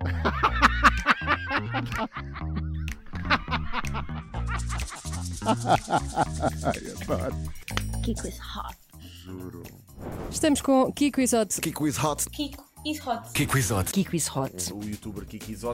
Ai, adoro. Kiko is hot. Juro. Estamos com Kiko Isote. Kiko is hot. Kiko is hot. Kiko is hot. Kiko is hot. O youtuber Kiko is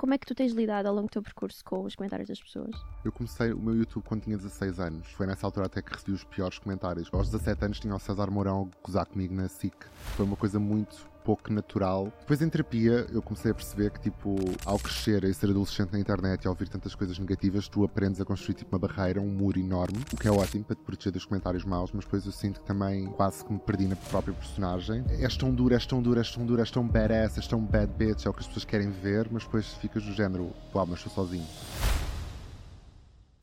Como é que tu tens lidado ao longo do teu percurso com os comentários das pessoas? Eu comecei o meu YouTube quando tinha 16 anos. Foi nessa altura até que recebi os piores comentários. Aos 17 anos tinha o César Mourão gozar comigo na SIC. Foi uma coisa muito pouco natural. Depois em terapia eu comecei a perceber que tipo, ao crescer e ser adolescente na internet e ao ouvir tantas coisas negativas, tu aprendes a construir tipo uma barreira, um muro enorme, o que é ótimo para te proteger dos comentários maus, mas depois eu sinto que também quase que me perdi na própria personagem. És tão dura, és tão dura, és tão dura, és tão badass, és tão bad bitch, é o que as pessoas querem ver, mas depois ficas do género, uau, mas estou sozinho.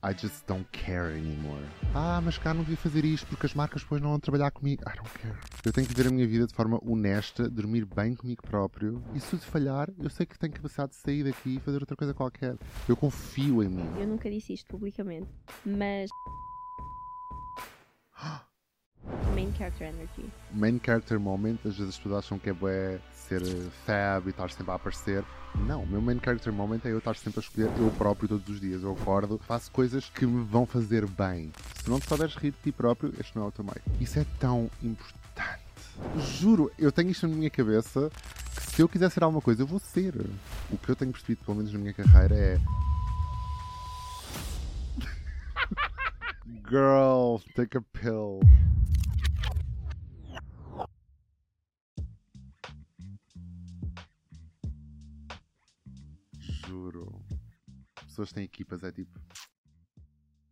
I just don't care anymore. Ah, mas cá não devia fazer isto porque as marcas depois não vão trabalhar comigo. I don't care. Eu tenho que viver a minha vida de forma honesta, dormir bem comigo próprio. E se falhar, eu sei que tenho capacidade de sair daqui e fazer outra coisa qualquer. Eu confio em mim. Eu nunca disse isto publicamente, mas. Main character energy. Main character moment, às vezes as pessoas acham que é bué ser eh, fab e estar sempre a aparecer. Não, o meu main character moment é eu estar sempre a escolher eu próprio todos os dias. Eu acordo, faço coisas que me vão fazer bem. Se não te souberes rir de ti próprio, este não é o teu meio. Isso é tão importante. Juro, eu tenho isto na minha cabeça que se eu quiser ser alguma coisa, eu vou ser. O que eu tenho percebido, pelo menos na minha carreira, é. Girl, take a pill. Juro. Pessoas têm equipas é tipo.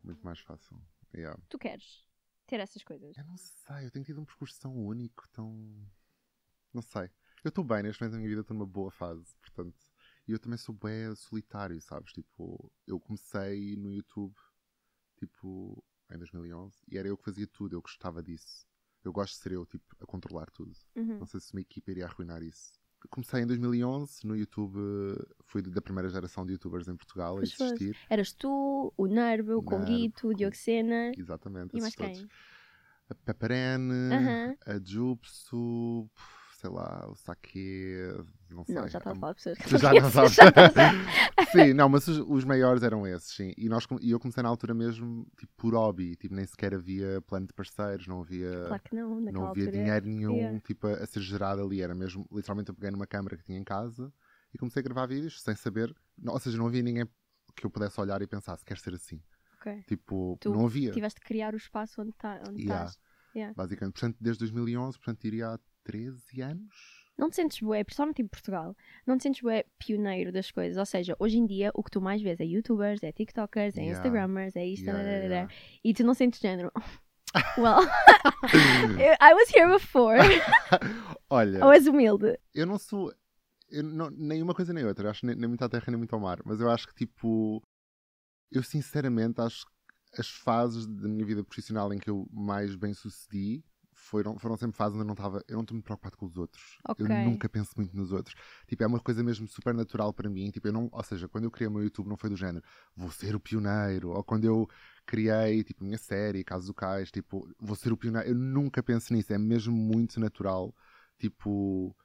Muito mais fácil. Yeah. Tu queres ter essas coisas? Eu não sei, eu tenho tido um percurso tão único, tão. Não sei. Eu estou bem neste momento da minha vida, estou numa boa fase, portanto. E eu também sou bem solitário, sabes? Tipo, eu comecei no YouTube, tipo, em 2011, e era eu que fazia tudo, eu gostava disso. Eu gosto de ser eu, tipo, a controlar tudo. Uhum. Não sei se uma equipa iria arruinar isso. Comecei em 2011, no YouTube, fui da primeira geração de youtubers em Portugal a Pois foste. existir. Eras tu, o Nervo, o Conguito, o Sena Exatamente, e mais todos. quem? A Pepperene, Aham. a Jupsu, sei lá, o Saque, não sei. Não, já estás a há- falar de pessoas que já não sabes. a- sim, não, mas os, os maiores eram esses, sim. E, nós, e eu comecei na altura mesmo, tipo, por hobby. Tipo, nem sequer havia plano de parceiros, não havia, Claro que não, naquela não havia altura. dinheiro nenhum, yeah. tipo, a, a ser gerado ali. Era mesmo, literalmente, eu peguei numa câmera que tinha em casa e comecei a gravar vídeos sem saber. não- ou seja, não havia ninguém que eu pudesse olhar e pensar se quer ser assim. Ok. Tipo, Tu não havia. Tiveste de criar o espaço onde, tá, onde Yeah. estás. Yeah. Basicamente, portanto, desde 2011, portanto, iria há 13 anos. Não te sentes bué, principalmente em Portugal, não te sentes bué pioneiro das coisas. Ou seja, hoje em dia o que tu mais vês é youtubers, é tiktokers, é Yeah. instagrammers, é isto, Yeah, da, yeah. e tu não sentes género. Well, I was here before. Olha, Ou és humilde. eu não sou. Eu não, nem uma coisa nem outra. Eu acho nem, nem muito à terra nem muito ao mar. Mas eu acho que, tipo. Eu sinceramente acho que as fases da minha vida profissional em que eu mais bem sucedi foram, foram sempre fases onde eu não estava. Eu não estou muito preocupado com os outros. Ok. Eu nunca penso muito nos outros. Tipo, é uma coisa mesmo super natural para mim. Tipo, eu não, ou seja, quando eu criei o meu YouTube não foi do género vou ser o pioneiro. Ou quando eu criei, tipo, a minha série, Casos do Cais, tipo, vou ser o pioneiro. Eu nunca penso nisso. É mesmo muito natural. Tipo,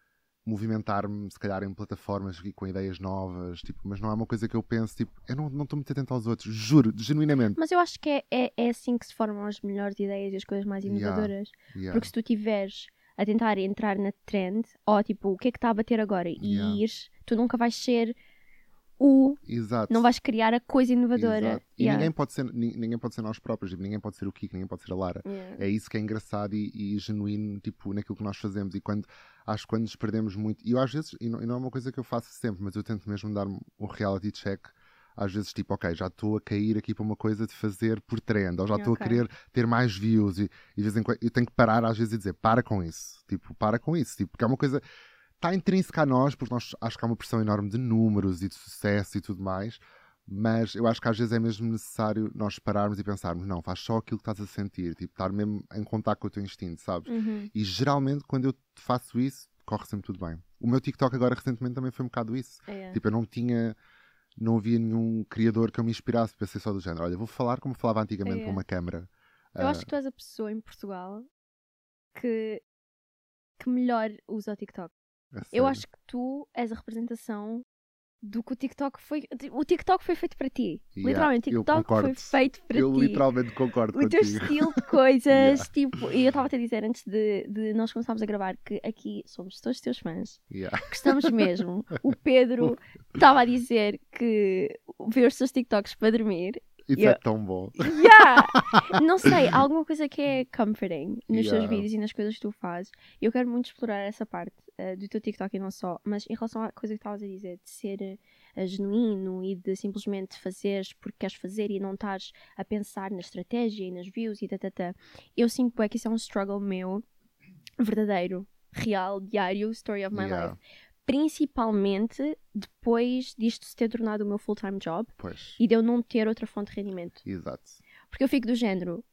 movimentar-me, se calhar, em plataformas e com ideias novas. Tipo, mas não é uma coisa que eu penso, tipo, eu não não estou muito atento aos outros. Juro, genuinamente. Mas eu acho que é, é, é assim que se formam as melhores ideias e as coisas mais Yeah. inovadoras. Yeah. Porque se tu tiveres a tentar entrar na trend, ou tipo, o que é que está a bater agora, e Yeah. ires, tu nunca vais ser o. Exato. Não vais criar a coisa inovadora. Exato. E Yeah. ninguém pode ser ni- ninguém pode ser nós próprios, tipo, ninguém pode ser o Kiko, ninguém pode ser a Lara. Yeah. É isso que é engraçado e, e genuíno, tipo, naquilo que nós fazemos. E quando acho que quando nos perdemos muito, e eu às vezes, e não, e não é uma coisa que eu faço sempre, mas eu tento mesmo dar um reality check. Às vezes, tipo, ok, já estou a cair aqui para uma coisa de fazer por trend, ou já estou Ok. a querer ter mais views, e, e de vez em quando eu tenho que parar às vezes e dizer, para com isso, tipo, para com isso, tipo, porque é uma coisa, está intrínseca a nós, porque nós acho que há uma pressão enorme de números e de sucesso e tudo mais, mas eu acho que às vezes é mesmo necessário nós pararmos e pensarmos, não, faz só aquilo que estás a sentir, tipo, estar mesmo em contato com o teu instinto, sabes? Uhum. E geralmente quando eu faço isso, corre sempre tudo bem. O meu TikTok agora recentemente também foi um bocado isso. Yeah. Tipo, eu não tinha, não havia nenhum criador que eu me inspirasse, pensei só do género, olha, vou falar como falava antigamente É. para uma câmara. Eu Ah, acho que tu és a pessoa em Portugal que que melhor usa o TikTok. Eu acho que tu és a representação do que o TikTok foi. O TikTok foi feito para ti. Yeah, literalmente, o eu TikTok foi feito para Eu ti. literalmente concordo o teu contigo. estilo de coisas, Yeah. tipo, e eu estava a te dizer antes de, de nós começarmos a gravar que aqui somos todos teus fãs, Yeah. gostamos mesmo. O Pedro estava a dizer que vê os seus TikToks para dormir. Isso Yeah. é tão bom. Yeah! Não sei, há alguma coisa que é comforting nos teus Yeah. vídeos e nas coisas que tu fazes. Eu quero muito explorar essa parte eh, do teu TikTok e não só, mas em relação à coisa que estavas a dizer, de ser eh, genuíno e de simplesmente fazeres porque queres fazer e não estares a pensar na estratégia e nas views e tatatá, eu sinto é que isso é um struggle meu verdadeiro, real, diário, story of my Yeah. life. Principalmente depois disto se ter tornado o meu full-time job Pois. e de eu não ter outra fonte de rendimento. Exato. Porque eu fico do género,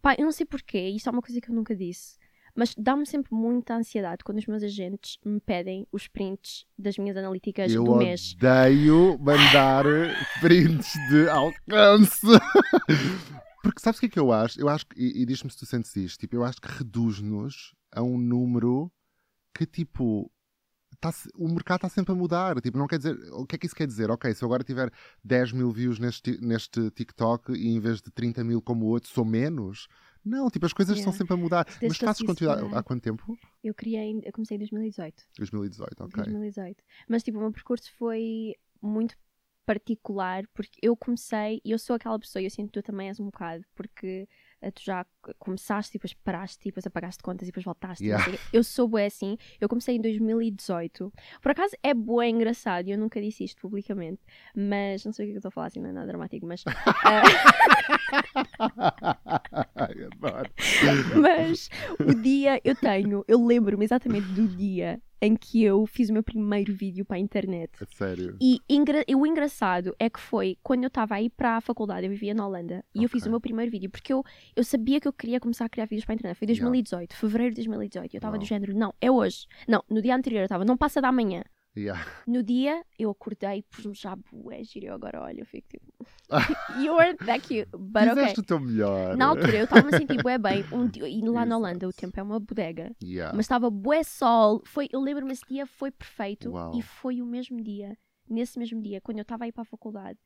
pá, eu não sei porquê, isto é uma coisa que eu nunca disse, mas dá-me sempre muita ansiedade quando os meus agentes me pedem os prints das minhas analíticas Eu do mês. odeio mandar prints de alcance. Porque sabes o que é que eu acho? Eu acho que, e, e diz-me se tu sentes isto, tipo, eu acho que reduz-nos a um número que, tipo, tá o mercado está sempre a mudar. Tipo, não quer dizer. O que é que isso quer dizer? Ok, se eu agora tiver 10 mil views neste, neste TikTok e em vez de 30 mil como o outro, sou menos. Não, tipo, as coisas estão Yeah. sempre a mudar. Desde Mas fazes conteúdo há, uma- há quanto tempo? Eu criei, eu comecei em 2018. 2018, ok. 2018. Mas tipo, o meu percurso foi muito particular porque eu comecei, e eu sou aquela pessoa, e eu sinto que tu também és um bocado, porque tu já começaste e depois paraste e depois apagaste contas e depois voltaste. Yeah. Eu sou bué assim, eu comecei em 2018. Por acaso é bué engraçado, e eu nunca disse isto publicamente, mas não sei o que é que eu estou a falar assim, não é nada dramático, mas adoro. Mas o dia eu tenho, eu lembro-me exatamente do dia em que eu fiz o meu primeiro vídeo para a internet. A sério. E, engra- e o engraçado é que foi quando eu estava a ir para a faculdade, eu vivia na Holanda, e eu fiz o meu primeiro vídeo, porque eu, eu sabia que eu queria começar a criar vídeos para a internet. Foi em Yeah. 2018, fevereiro de 2018. Eu estava do género, não, é hoje. Não, no dia anterior eu estava, não passa da manhã. Yeah. No dia eu acordei, pus-me já bué, giro, eu agora olho, eu fico tipo, you weren't that cute, but okay. Fizeste o teu melhor. Na altura eu estava-me a sentir bué bem, um dia- e lá na. Holanda o tempo é uma bodega. Yeah. Mas estava bué sol. Foi, eu lembro-me esse dia foi perfeito. Uau. E foi o mesmo dia, nesse mesmo dia, quando eu estava a ir para a faculdade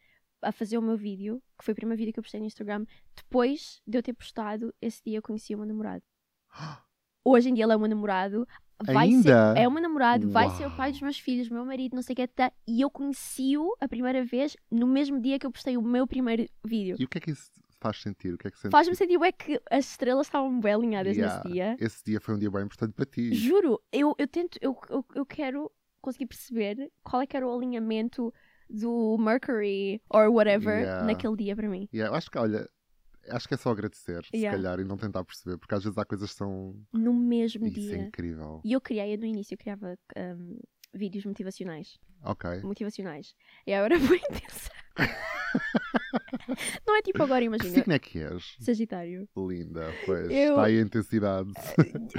a fazer o meu vídeo, que foi o primeiro vídeo que eu postei no Instagram, depois de eu ter postado, esse dia eu conheci o meu namorado. Hoje em dia ele é o meu namorado. Vai Ainda? ser, é o meu namorado, vai ser o Uau. pai dos meus filhos, meu marido, não sei o que tá, E eu conheci-o a primeira vez no mesmo dia que eu postei o meu primeiro vídeo. E o que é que isso faz sentir? O que é que sentes? Faz-me sentir é que as estrelas estavam bem alinhadas Yeah. nesse dia. Esse dia foi um dia bem importante para ti. Juro, eu, eu tento, eu, eu, eu quero conseguir perceber qual é que era o alinhamento do Mercury or whatever Yeah. naquele dia para mim. Yeah, eu acho que, olha, acho que é só agradecer, Yeah. se calhar, e não tentar perceber, porque às vezes há coisas que são. No mesmo Isso é dia. incrível. E eu criei, no início, eu criava um, vídeos motivacionais. Ok. Motivacionais. E agora foi intensa. não é tipo agora, Que imagina. signo é que és? Sagitário. Linda, pois. Eu- Está aí a intensidade.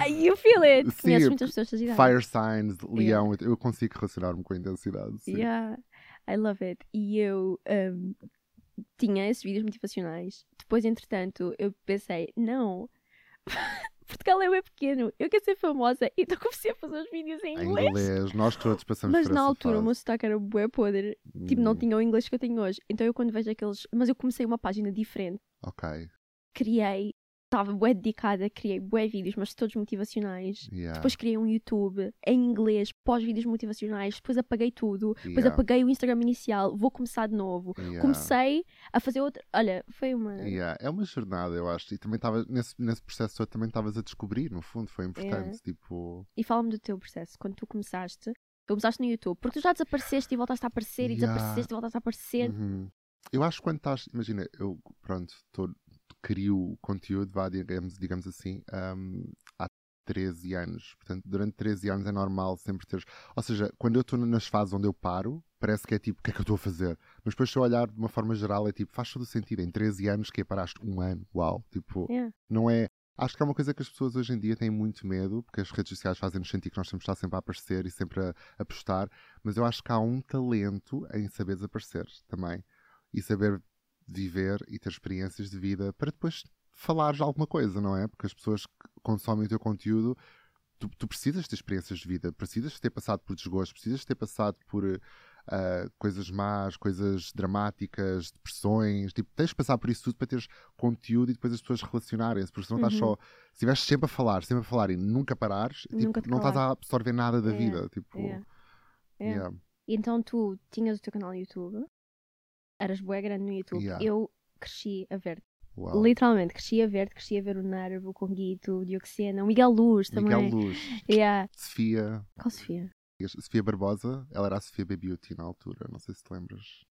You feel it. Sim, Conheces muitas pessoas Sagitário. Fire signs, leão, eu consigo relacionar-me com a intensidade. Sim. Yeah, I love it. E eu um, tinha esses vídeos motivacionais. Depois, entretanto, eu pensei, não, Portugal é bem pequeno, eu quero ser famosa. Então comecei a fazer os vídeos em Em inglês. inglês, nós todos passamos Mas por na altura o fase. meu sotaque era bué podre. Tipo, não Hum, tinha o inglês que eu tenho hoje. Então eu quando vejo aqueles... Mas eu comecei uma página diferente. Ok. Criei, estava bué dedicada, criei bué vídeos, mas todos motivacionais. Yeah. Depois criei um YouTube em inglês, pós-vídeos motivacionais. Depois apaguei tudo. Depois Yeah. apaguei o Instagram inicial. Vou começar de novo. Yeah. Comecei a fazer outra. Olha, foi uma. É uma jornada, eu acho. E também estava, nesse, nesse processo todo, também estavas a descobrir, no fundo, foi importante. Tipo, E fala-me do teu processo. Quando tu começaste, tu começaste no YouTube. Porque tu já desapareceste e voltaste a aparecer, e desapareceste e voltaste a aparecer. uhum. eu acho que quando estás, imagina, eu, pronto, tô, crio conteúdo, vá, digamos, digamos assim, hum, há 13 anos. Portanto, durante 13 anos é normal sempre teres. Ou seja, quando eu estou nas fases onde eu paro, parece que é tipo, o que é que eu estou a fazer? Mas depois, se eu olhar de uma forma geral, é tipo, faz todo o sentido. Em 13 anos, que é paraste um ano, uau, tipo. Yeah. não é. Acho que é uma coisa que as pessoas hoje em dia têm muito medo, porque as redes sociais fazem-nos sentir que nós temos de estar sempre a aparecer e sempre a, a postar, mas eu acho que há um talento em saber desaparecer também e saber viver e ter experiências de vida para depois falares alguma coisa, não é? Porque as pessoas que consomem o teu conteúdo, tu, tu precisas ter experiências de vida, precisas ter passado por desgostos, precisas ter passado por uh, coisas más, coisas dramáticas, depressões, tipo, tens de passar por isso tudo para teres conteúdo e depois as pessoas relacionarem-se, porque se não estás Uhum. só, se estiveres sempre a falar, sempre a falar e nunca parares, tipo, Nunca te não estás a absorver nada da É, vida, tipo, é, é. yeah. Então tu tinhas o teu canal no YouTube, eras bué grande no YouTube. Yeah. Eu cresci a ver Uau. Literalmente, cresci a ver cresci a ver o Nervo, o Conguito, o Dioxena, o Miguel Luz também. Miguel Luz, Yeah. Sofia, Qual Sofia? Sofia Barbosa, ela era a Sofia Baby Beauty na altura, não sei se te lembras.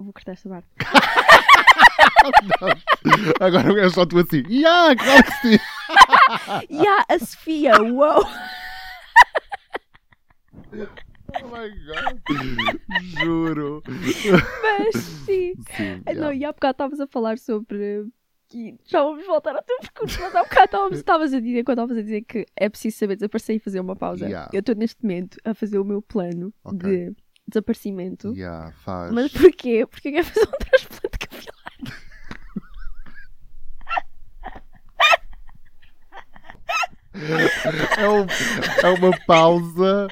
Vou cortar esta parte. Agora é só tu assim, yeah, claro que sim. yeah, a Sofia, uou! Oh my god, juro. Mas sim. Sim, Ah, Não, yeah. e há bocado estavas a falar sobre. E já vamos voltar ao teu percurso, mas há bocado estávamos- estavas a dizer, quando estavas a dizer que é preciso saber desaparecer e fazer uma pausa. Yeah. Eu estou neste momento a fazer o meu plano Ok. de desaparecimento. Yeah, faz. Mas porquê? Porque eu quero fazer um transplante capilar. É, um- é uma pausa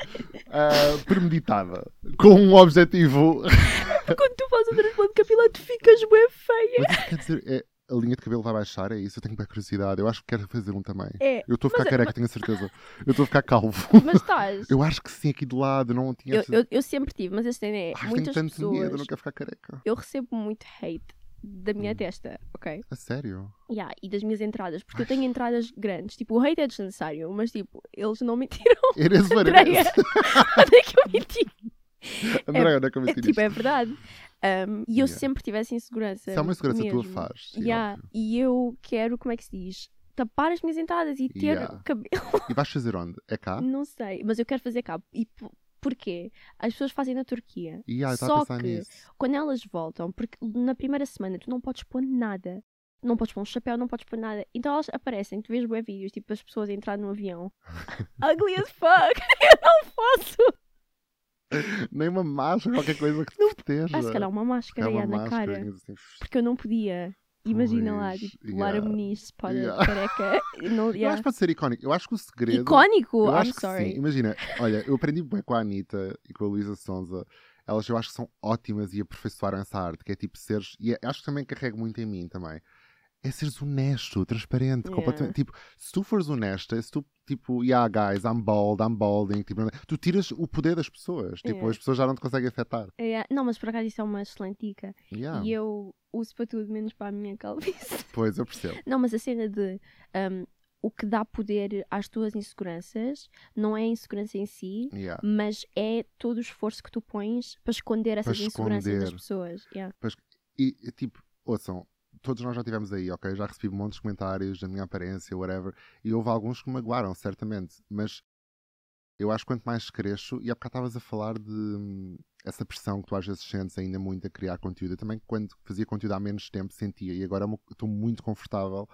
ah, premeditada, com um objetivo. Quando tu fazes um transplante capilar, tu ficas bem feia. Mas quer dizer, é, a linha de cabelo vai baixar? É isso? Eu tenho bem curiosidade. Eu acho que quero fazer um também. É, Eu estou a ficar mas- careca, tenho a certeza. Eu estou a ficar calvo. mas estás. Eu acho que sim, aqui de lado. Não tinha. Eu, eu, eu sempre tive, mas este é Ai, tenho muitas tanto pessoas. medo, eu não quero ficar careca. Eu recebo muito hate da minha Hum. testa, ok? A sério? Yeah, e das minhas entradas, porque eu Ai. tenho entradas grandes. Tipo, o hate é desnecessário, mas tipo, eles não mentiram. It Andreia, is. onde é que eu menti? André, onde é que eu É, meti tipo, é verdade. Um, e eu Yeah. sempre tive essa insegurança. Se é uma segurança tua, mesmo. faz. sim, Yeah, óbvio. E eu quero, como é que se diz? Tapar as minhas entradas e ter Yeah. cabelo. E vais fazer onde? É cá? Não sei, mas eu quero fazer cá. E porquê? As pessoas fazem na Turquia. E ah, a Só que nisso. quando elas voltam, porque na primeira semana tu não podes pôr nada. Não podes pôr um chapéu, não podes pôr nada. Então elas aparecem, tu vês bué vídeos, tipo as pessoas a entrar no avião. Ugly as fuck! Eu não posso! Nem uma máscara, qualquer coisa que te proteja. Ah, se calhar uma máscara É uma yeah, na máscara, cara. assim, Porque eu não podia. Imagina lá, tipo, Lara yeah, Muniz, para yeah. careca. Não, Eu acho yeah. que pode ser icónico. Eu acho que o segredo. Icónico! Eu I'm acho que sorry. sim. Imagina, olha, eu aprendi bem com a Anitta e com a Luísa Sonza. Elas eu acho que são ótimas e aperfeiçoaram essa arte, que é tipo seres. E é- acho que também carrego muito em mim também. É seres honesto, transparente, Yeah. completamente. Tipo, se tu fores honesta, se tu, tipo, yeah, guys, I'm bald, I'm balding, tipo, tu tiras o poder das pessoas. Tipo, Yeah. as pessoas já não te conseguem afetar. Yeah. Não, mas por acaso isso é uma excelente dica. Yeah. E eu uso para tudo, menos para a minha calvície. Pois, eu percebo. Não, mas a cena de um, o que dá poder às tuas inseguranças não é a insegurança em si, Yeah. mas é todo o esforço que tu pões para esconder essas inseguranças das pessoas. Yeah. E, e, tipo, ouçam, todos nós já estivemos aí, ok? Já recebi montes de comentários da minha aparência, whatever, e houve alguns que me magoaram, certamente, mas eu acho que quanto mais cresço, e há bocado estavas a falar de hum, essa pressão que tu às vezes sentes ainda muito a criar conteúdo. Eu também, quando fazia conteúdo há menos tempo, sentia, e agora estou muito confortável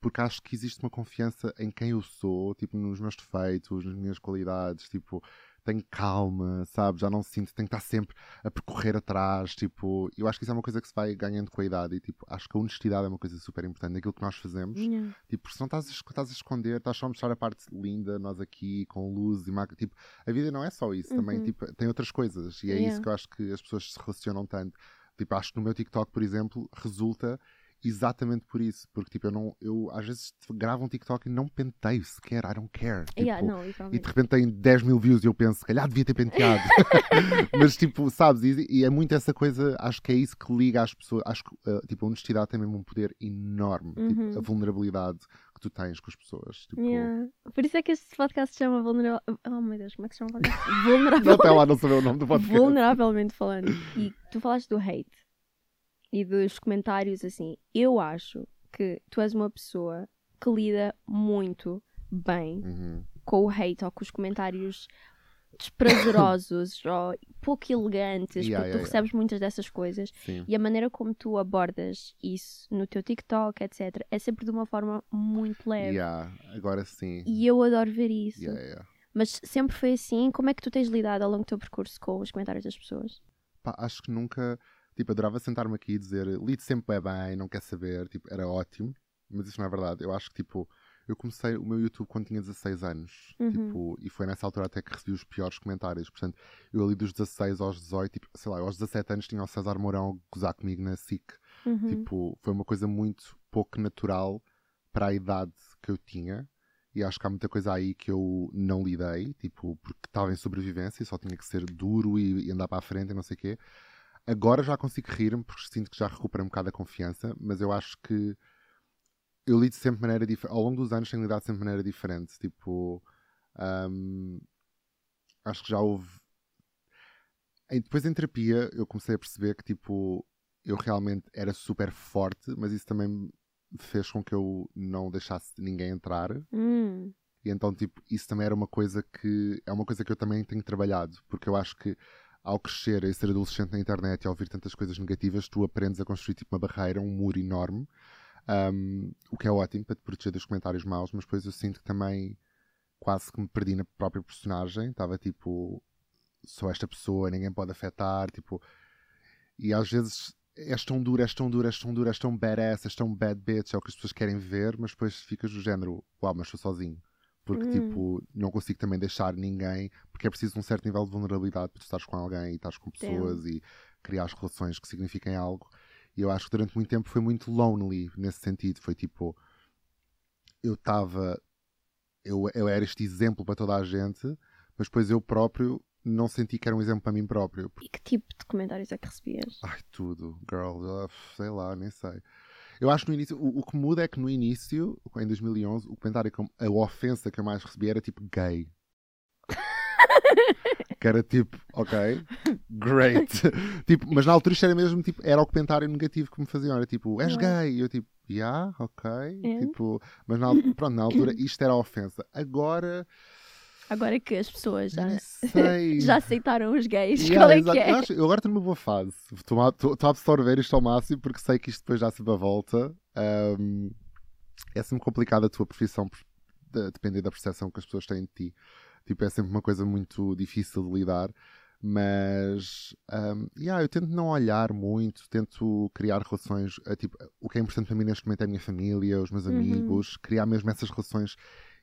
porque acho que existe uma confiança em quem eu sou, tipo, nos meus defeitos, nas minhas qualidades, tipo, tenho calma, sabe? Já não sinto, tenho que estar sempre a percorrer atrás, tipo, eu acho que isso é uma coisa que se vai ganhando com a idade e, tipo, acho que a honestidade é uma coisa super importante naquilo que nós fazemos, Yeah. tipo, se não estás a, es- estás a esconder, estás só a mostrar a parte linda, nós aqui, com luz e maca, tipo, a vida não é só isso, também, Uhum. tipo, tem outras coisas, e é Yeah. isso que eu acho que as pessoas se relacionam tanto, tipo, acho que no meu TikTok, por exemplo, resulta exatamente por isso, porque, tipo, eu não, eu às vezes gravo um TikTok e não penteio sequer, I don't care, tipo, Yeah, não, e de repente tem 10 mil views e eu penso, se calhar devia ter penteado. Mas tipo, sabes, e, e é muito essa coisa, acho que é isso que liga às pessoas. Acho que uh, tipo, a honestidade tem mesmo um poder enorme. Tipo, Uhum. a vulnerabilidade que tu tens com as pessoas. Tipo, Yeah. Por isso é que este podcast se chama Vulnerável. Oh meu Deus, como é que se chama o podcast? Não Vulnerável. até lá não saber o nome do podcast. vulneravelmente falando. E tu falaste do hate e dos comentários assim. Eu acho que tu és uma pessoa que lida muito bem Uhum. com o hate ou com os comentários desprazerosos ou pouco elegantes, Yeah, porque tu yeah, recebes muitas dessas coisas Sim. e a maneira como tu abordas isso no teu TikTok, etc., é sempre de uma forma muito leve. Yeah, agora sim. E eu adoro ver isso. Yeah, yeah. Mas sempre foi assim. Como é que tu tens lidado ao longo do teu percurso com os comentários das pessoas? Pá, acho que nunca. Tipo, adorava sentar-me aqui e dizer lido sempre bem, bem, não quer saber. Tipo, era ótimo. Mas isso não é verdade. Eu acho que, tipo, Eu comecei o meu YouTube quando tinha 16 anos. Uhum. Tipo, e foi nessa altura até que recebi os piores comentários. Portanto, eu ali dos 16 aos 18, tipo, sei lá, aos 17 anos tinha o César Mourão a gozar comigo na SIC. Uhum. Tipo, foi uma coisa muito pouco natural para a idade que eu tinha. E acho que há muita coisa aí que eu não lidei, tipo, porque estava em sobrevivência e só tinha que ser duro e, e andar para a frente e não sei o quê. Agora já consigo rir-me porque sinto que já recupero um bocado a confiança, mas eu acho que eu lido sempre de maneira diferente. Ao longo dos anos tenho lidado sempre de maneira diferente. Tipo, hum, acho que já houve. E depois em terapia eu comecei a perceber que tipo eu realmente era super forte, mas isso também fez com que eu não deixasse ninguém entrar. Hum. E então, tipo, isso também era uma coisa que é uma coisa que eu também tenho trabalhado, porque eu acho que ao crescer e ser adolescente na internet e ao ouvir tantas coisas negativas, tu aprendes a construir tipo uma barreira, um muro enorme, um, o que é ótimo para te proteger dos comentários maus, mas depois eu sinto que também quase que me perdi na própria personagem, estava tipo, sou esta pessoa, ninguém pode afetar, tipo, e às vezes és tão duro, és tão duro, és tão duro, és tão badass, és tão bad bitch, é o que as pessoas querem ver, mas depois ficas do género, uau, mas sou sozinho. Porque, Hum. tipo, não consigo também deixar ninguém, porque é preciso um certo nível de vulnerabilidade para tu estares com alguém e estares com pessoas e criar as relações que signifiquem algo. E eu acho que durante muito tempo foi muito lonely nesse sentido. Foi tipo, eu estava, eu, eu era este exemplo para toda a gente, mas depois eu próprio não senti que era um exemplo para mim próprio. E que tipo de comentários é que recebias? Ai, tudo, girl, ah, sei lá, nem sei. Eu acho que no início, o, o que muda é que no início, em 2011, o comentário, que a ofensa que eu mais recebi era tipo gay. que era tipo, ok, great. tipo, mas na altura isto era mesmo, tipo, era o comentário negativo que me faziam, era tipo, és Não. gay. E eu tipo, yeah, ok. É. Tipo, mas na, pronto, na altura isto era a ofensa. Agora, Agora que as pessoas já, já aceitaram os gays, Yeah, qual é exato. que é? Eu, acho- eu agora estou numa boa fase. Estou a, estou- estou a absorver isto ao máximo porque sei que isto depois dá sempre a volta. Ahm, é sempre complicado a tua profissão por- de- depender da percepção que as pessoas têm de ti. Tipo, é sempre uma coisa muito difícil de lidar. Mas ahm, yeah, eu tento não olhar muito, tento criar relações. eh, tipo, o que é importante para mim neste momento é a minha família, os meus Uhum. amigos, criar mesmo essas relações.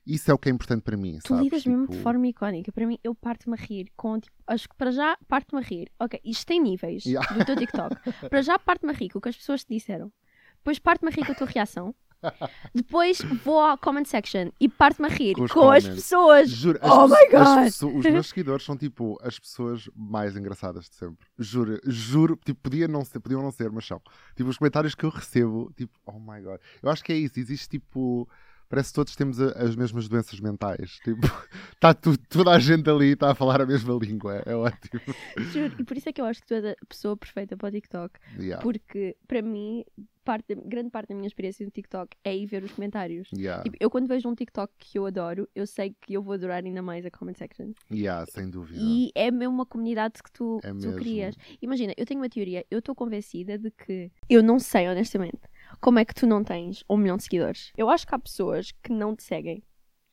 Isso é o que é importante para mim. Tu sabes? lidas mesmo de Tipo, forma icónica. Para mim, eu parto-me a rir com, tipo, acho que para já parto-me a rir. Ok, isto tem níveis Yeah. do teu TikTok. para já parto-me a rir com o que as pessoas te disseram. Depois parto-me a rir com a tua reação. Depois vou à comment section e parto-me a rir Com com as pessoas. Juro, as Oh my God! os meus seguidores são tipo as pessoas mais engraçadas de sempre. Juro, juro, tipo, podia não ser, podiam não ser, mas são. Tipo, os comentários que eu recebo, tipo, oh my god. Eu acho que é isso, existe tipo. Parece que todos temos a- as mesmas doenças mentais. Tipo, está toda a gente ali está a falar a mesma língua. É ótimo. Juro. E por isso é que eu acho que tu és a pessoa perfeita para o TikTok. Yeah, Porque, para mim, parte, grande parte da minha experiência no TikTok é ir ver os comentários. yeah, Tipo, eu quando vejo um TikTok que eu adoro, eu sei que eu vou adorar ainda mais a comment section. yeah, sem dúvida. E é mesmo uma comunidade que tu, É tu crias. Imagina, eu tenho uma teoria, eu estou convencida de que eu não sei, honestamente, como é que tu não tens um milhão de seguidores. Eu acho que há pessoas que não te seguem,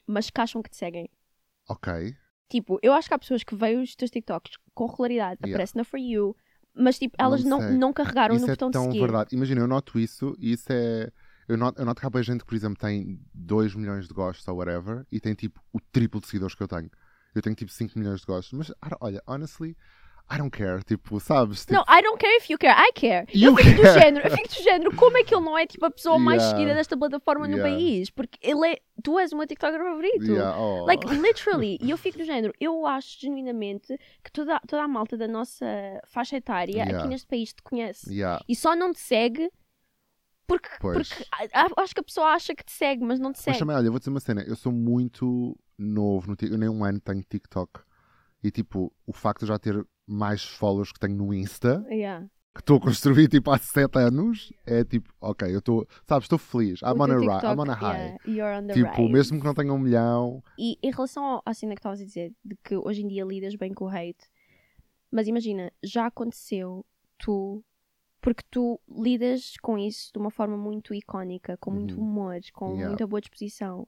mas que acham que te seguem. Ok. Tipo, eu acho que há pessoas que veem os teus TikToks com regularidade, Yeah. aparece na For You, mas tipo, elas Não não, não, carregaram Isso no é botão tão de seguir. verdade. Imagina, eu noto isso e isso é. Eu noto, eu noto que há boa gente que, por exemplo, tem 2 milhões de gostos ou whatever e tem tipo o triplo de seguidores que eu tenho. Eu tenho tipo 5 milhões de gostos, mas olha, honestly, I don't care. Tipo, sabes? Tipo, Não, I don't care if you care, I care. You eu fico do care. género, eu fico do género, como é que ele não é tipo a pessoa mais Yeah. seguida desta plataforma no Yeah. país? Porque ele é, tu és o meu TikToker favorito. yeah, oh. Like, literally. E eu fico do género. Eu acho genuinamente que toda, toda a malta da nossa faixa etária aqui neste país te conhece. E só não te segue porque, Pois. porque acho que a pessoa acha que te segue, mas não te Mas segue. também, olha, eu vou dizer uma cena. Eu sou muito novo no. Eu nem um ano tenho TikTok. E tipo, o facto de eu já ter mais followers que tenho no Insta, Yeah. que estou a construir tipo há 7 anos, é tipo, ok, eu estou, sabes, estou feliz. I'm O on, a TikTok, I'm on a high. yeah, Tipo, rise. mesmo que não tenha um milhão, E em relação ao- à cena que estavas a dizer, de que hoje em dia lidas bem com o hate, mas imagina, já aconteceu tu, porque tu lidas com isso de uma forma muito icónica, com muito Uhum. humor, com Yeah. muita boa disposição,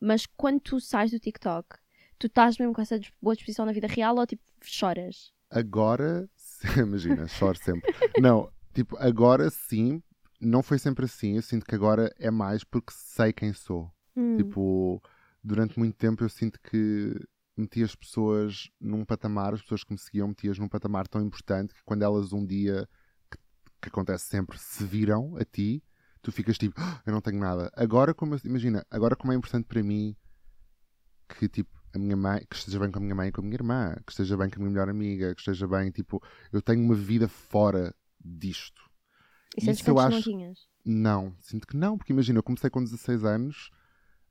mas quando tu sais do TikTok, tu estás mesmo com essa boa disposição na vida real ou tipo choras? Agora, imagina, choro sempre. Não, tipo, agora sim, não foi sempre assim. Eu sinto que agora é mais porque sei quem sou. Hum. Tipo, durante muito tempo eu sinto que meti as pessoas num patamar, as pessoas que me seguiam metias num patamar tão importante que quando elas um dia, que, que acontece sempre, se viram a ti, tu ficas tipo, "Ah, eu não tenho nada. Agora, como eu- imagina, agora como é importante para mim que tipo a minha mãe, que esteja bem com a minha mãe e com a minha irmã, que esteja bem com a minha melhor amiga, que esteja bem, tipo, eu tenho uma vida fora disto. E sentes isso que eu antes não acho- tinhas? Não, sinto que não, porque imagina, eu comecei com 16 anos,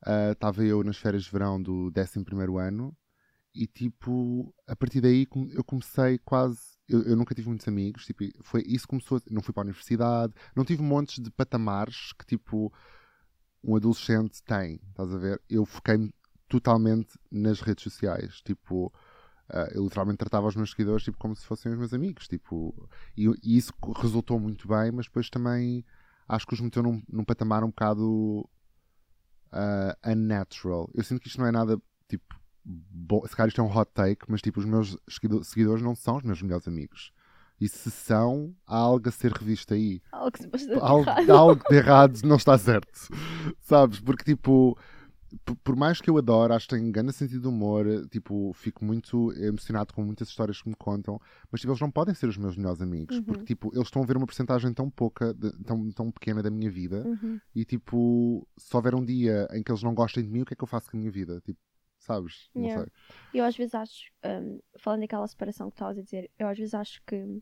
ah, estava eu nas férias de verão do 11 ano e tipo, a partir daí eu comecei quase. Eu, eu nunca tive muitos amigos, tipo, foi, isso começou. Não fui para a universidade, não tive montes de patamares que tipo um adolescente tem, estás a ver? Eu foquei-me totalmente nas redes sociais, tipo. ah, eu literalmente tratava os meus seguidores tipo, como se fossem os meus amigos, tipo, e, e isso resultou muito bem, mas depois também acho que os meteu num, num patamar um bocado ah, unnatural. Eu sinto que isto não é nada tipo. Bom, se calhar isto é um hot take, mas tipo, os meus seguido- seguidores não são os meus melhores amigos. E se são, há algo a ser revisto aí. Algo bastante Algo, algo de errado não está certo. Sabes? Porque tipo. Por mais que eu adore, acho que tenho grande sentido de humor, tipo, fico muito emocionado com muitas histórias que me contam, mas tipo, eles não podem ser os meus melhores amigos, Uhum. porque tipo, eles estão a ver uma porcentagem tão pouca, de- tão, tão pequena da minha vida, Uhum. e tipo, se houver um dia em que eles não gostem de mim, o que é que eu faço com a minha vida? Tipo, sabes? Não Yeah. sei. Eu às vezes acho, hum, falando daquela separação que estavas a dizer, eu às vezes acho que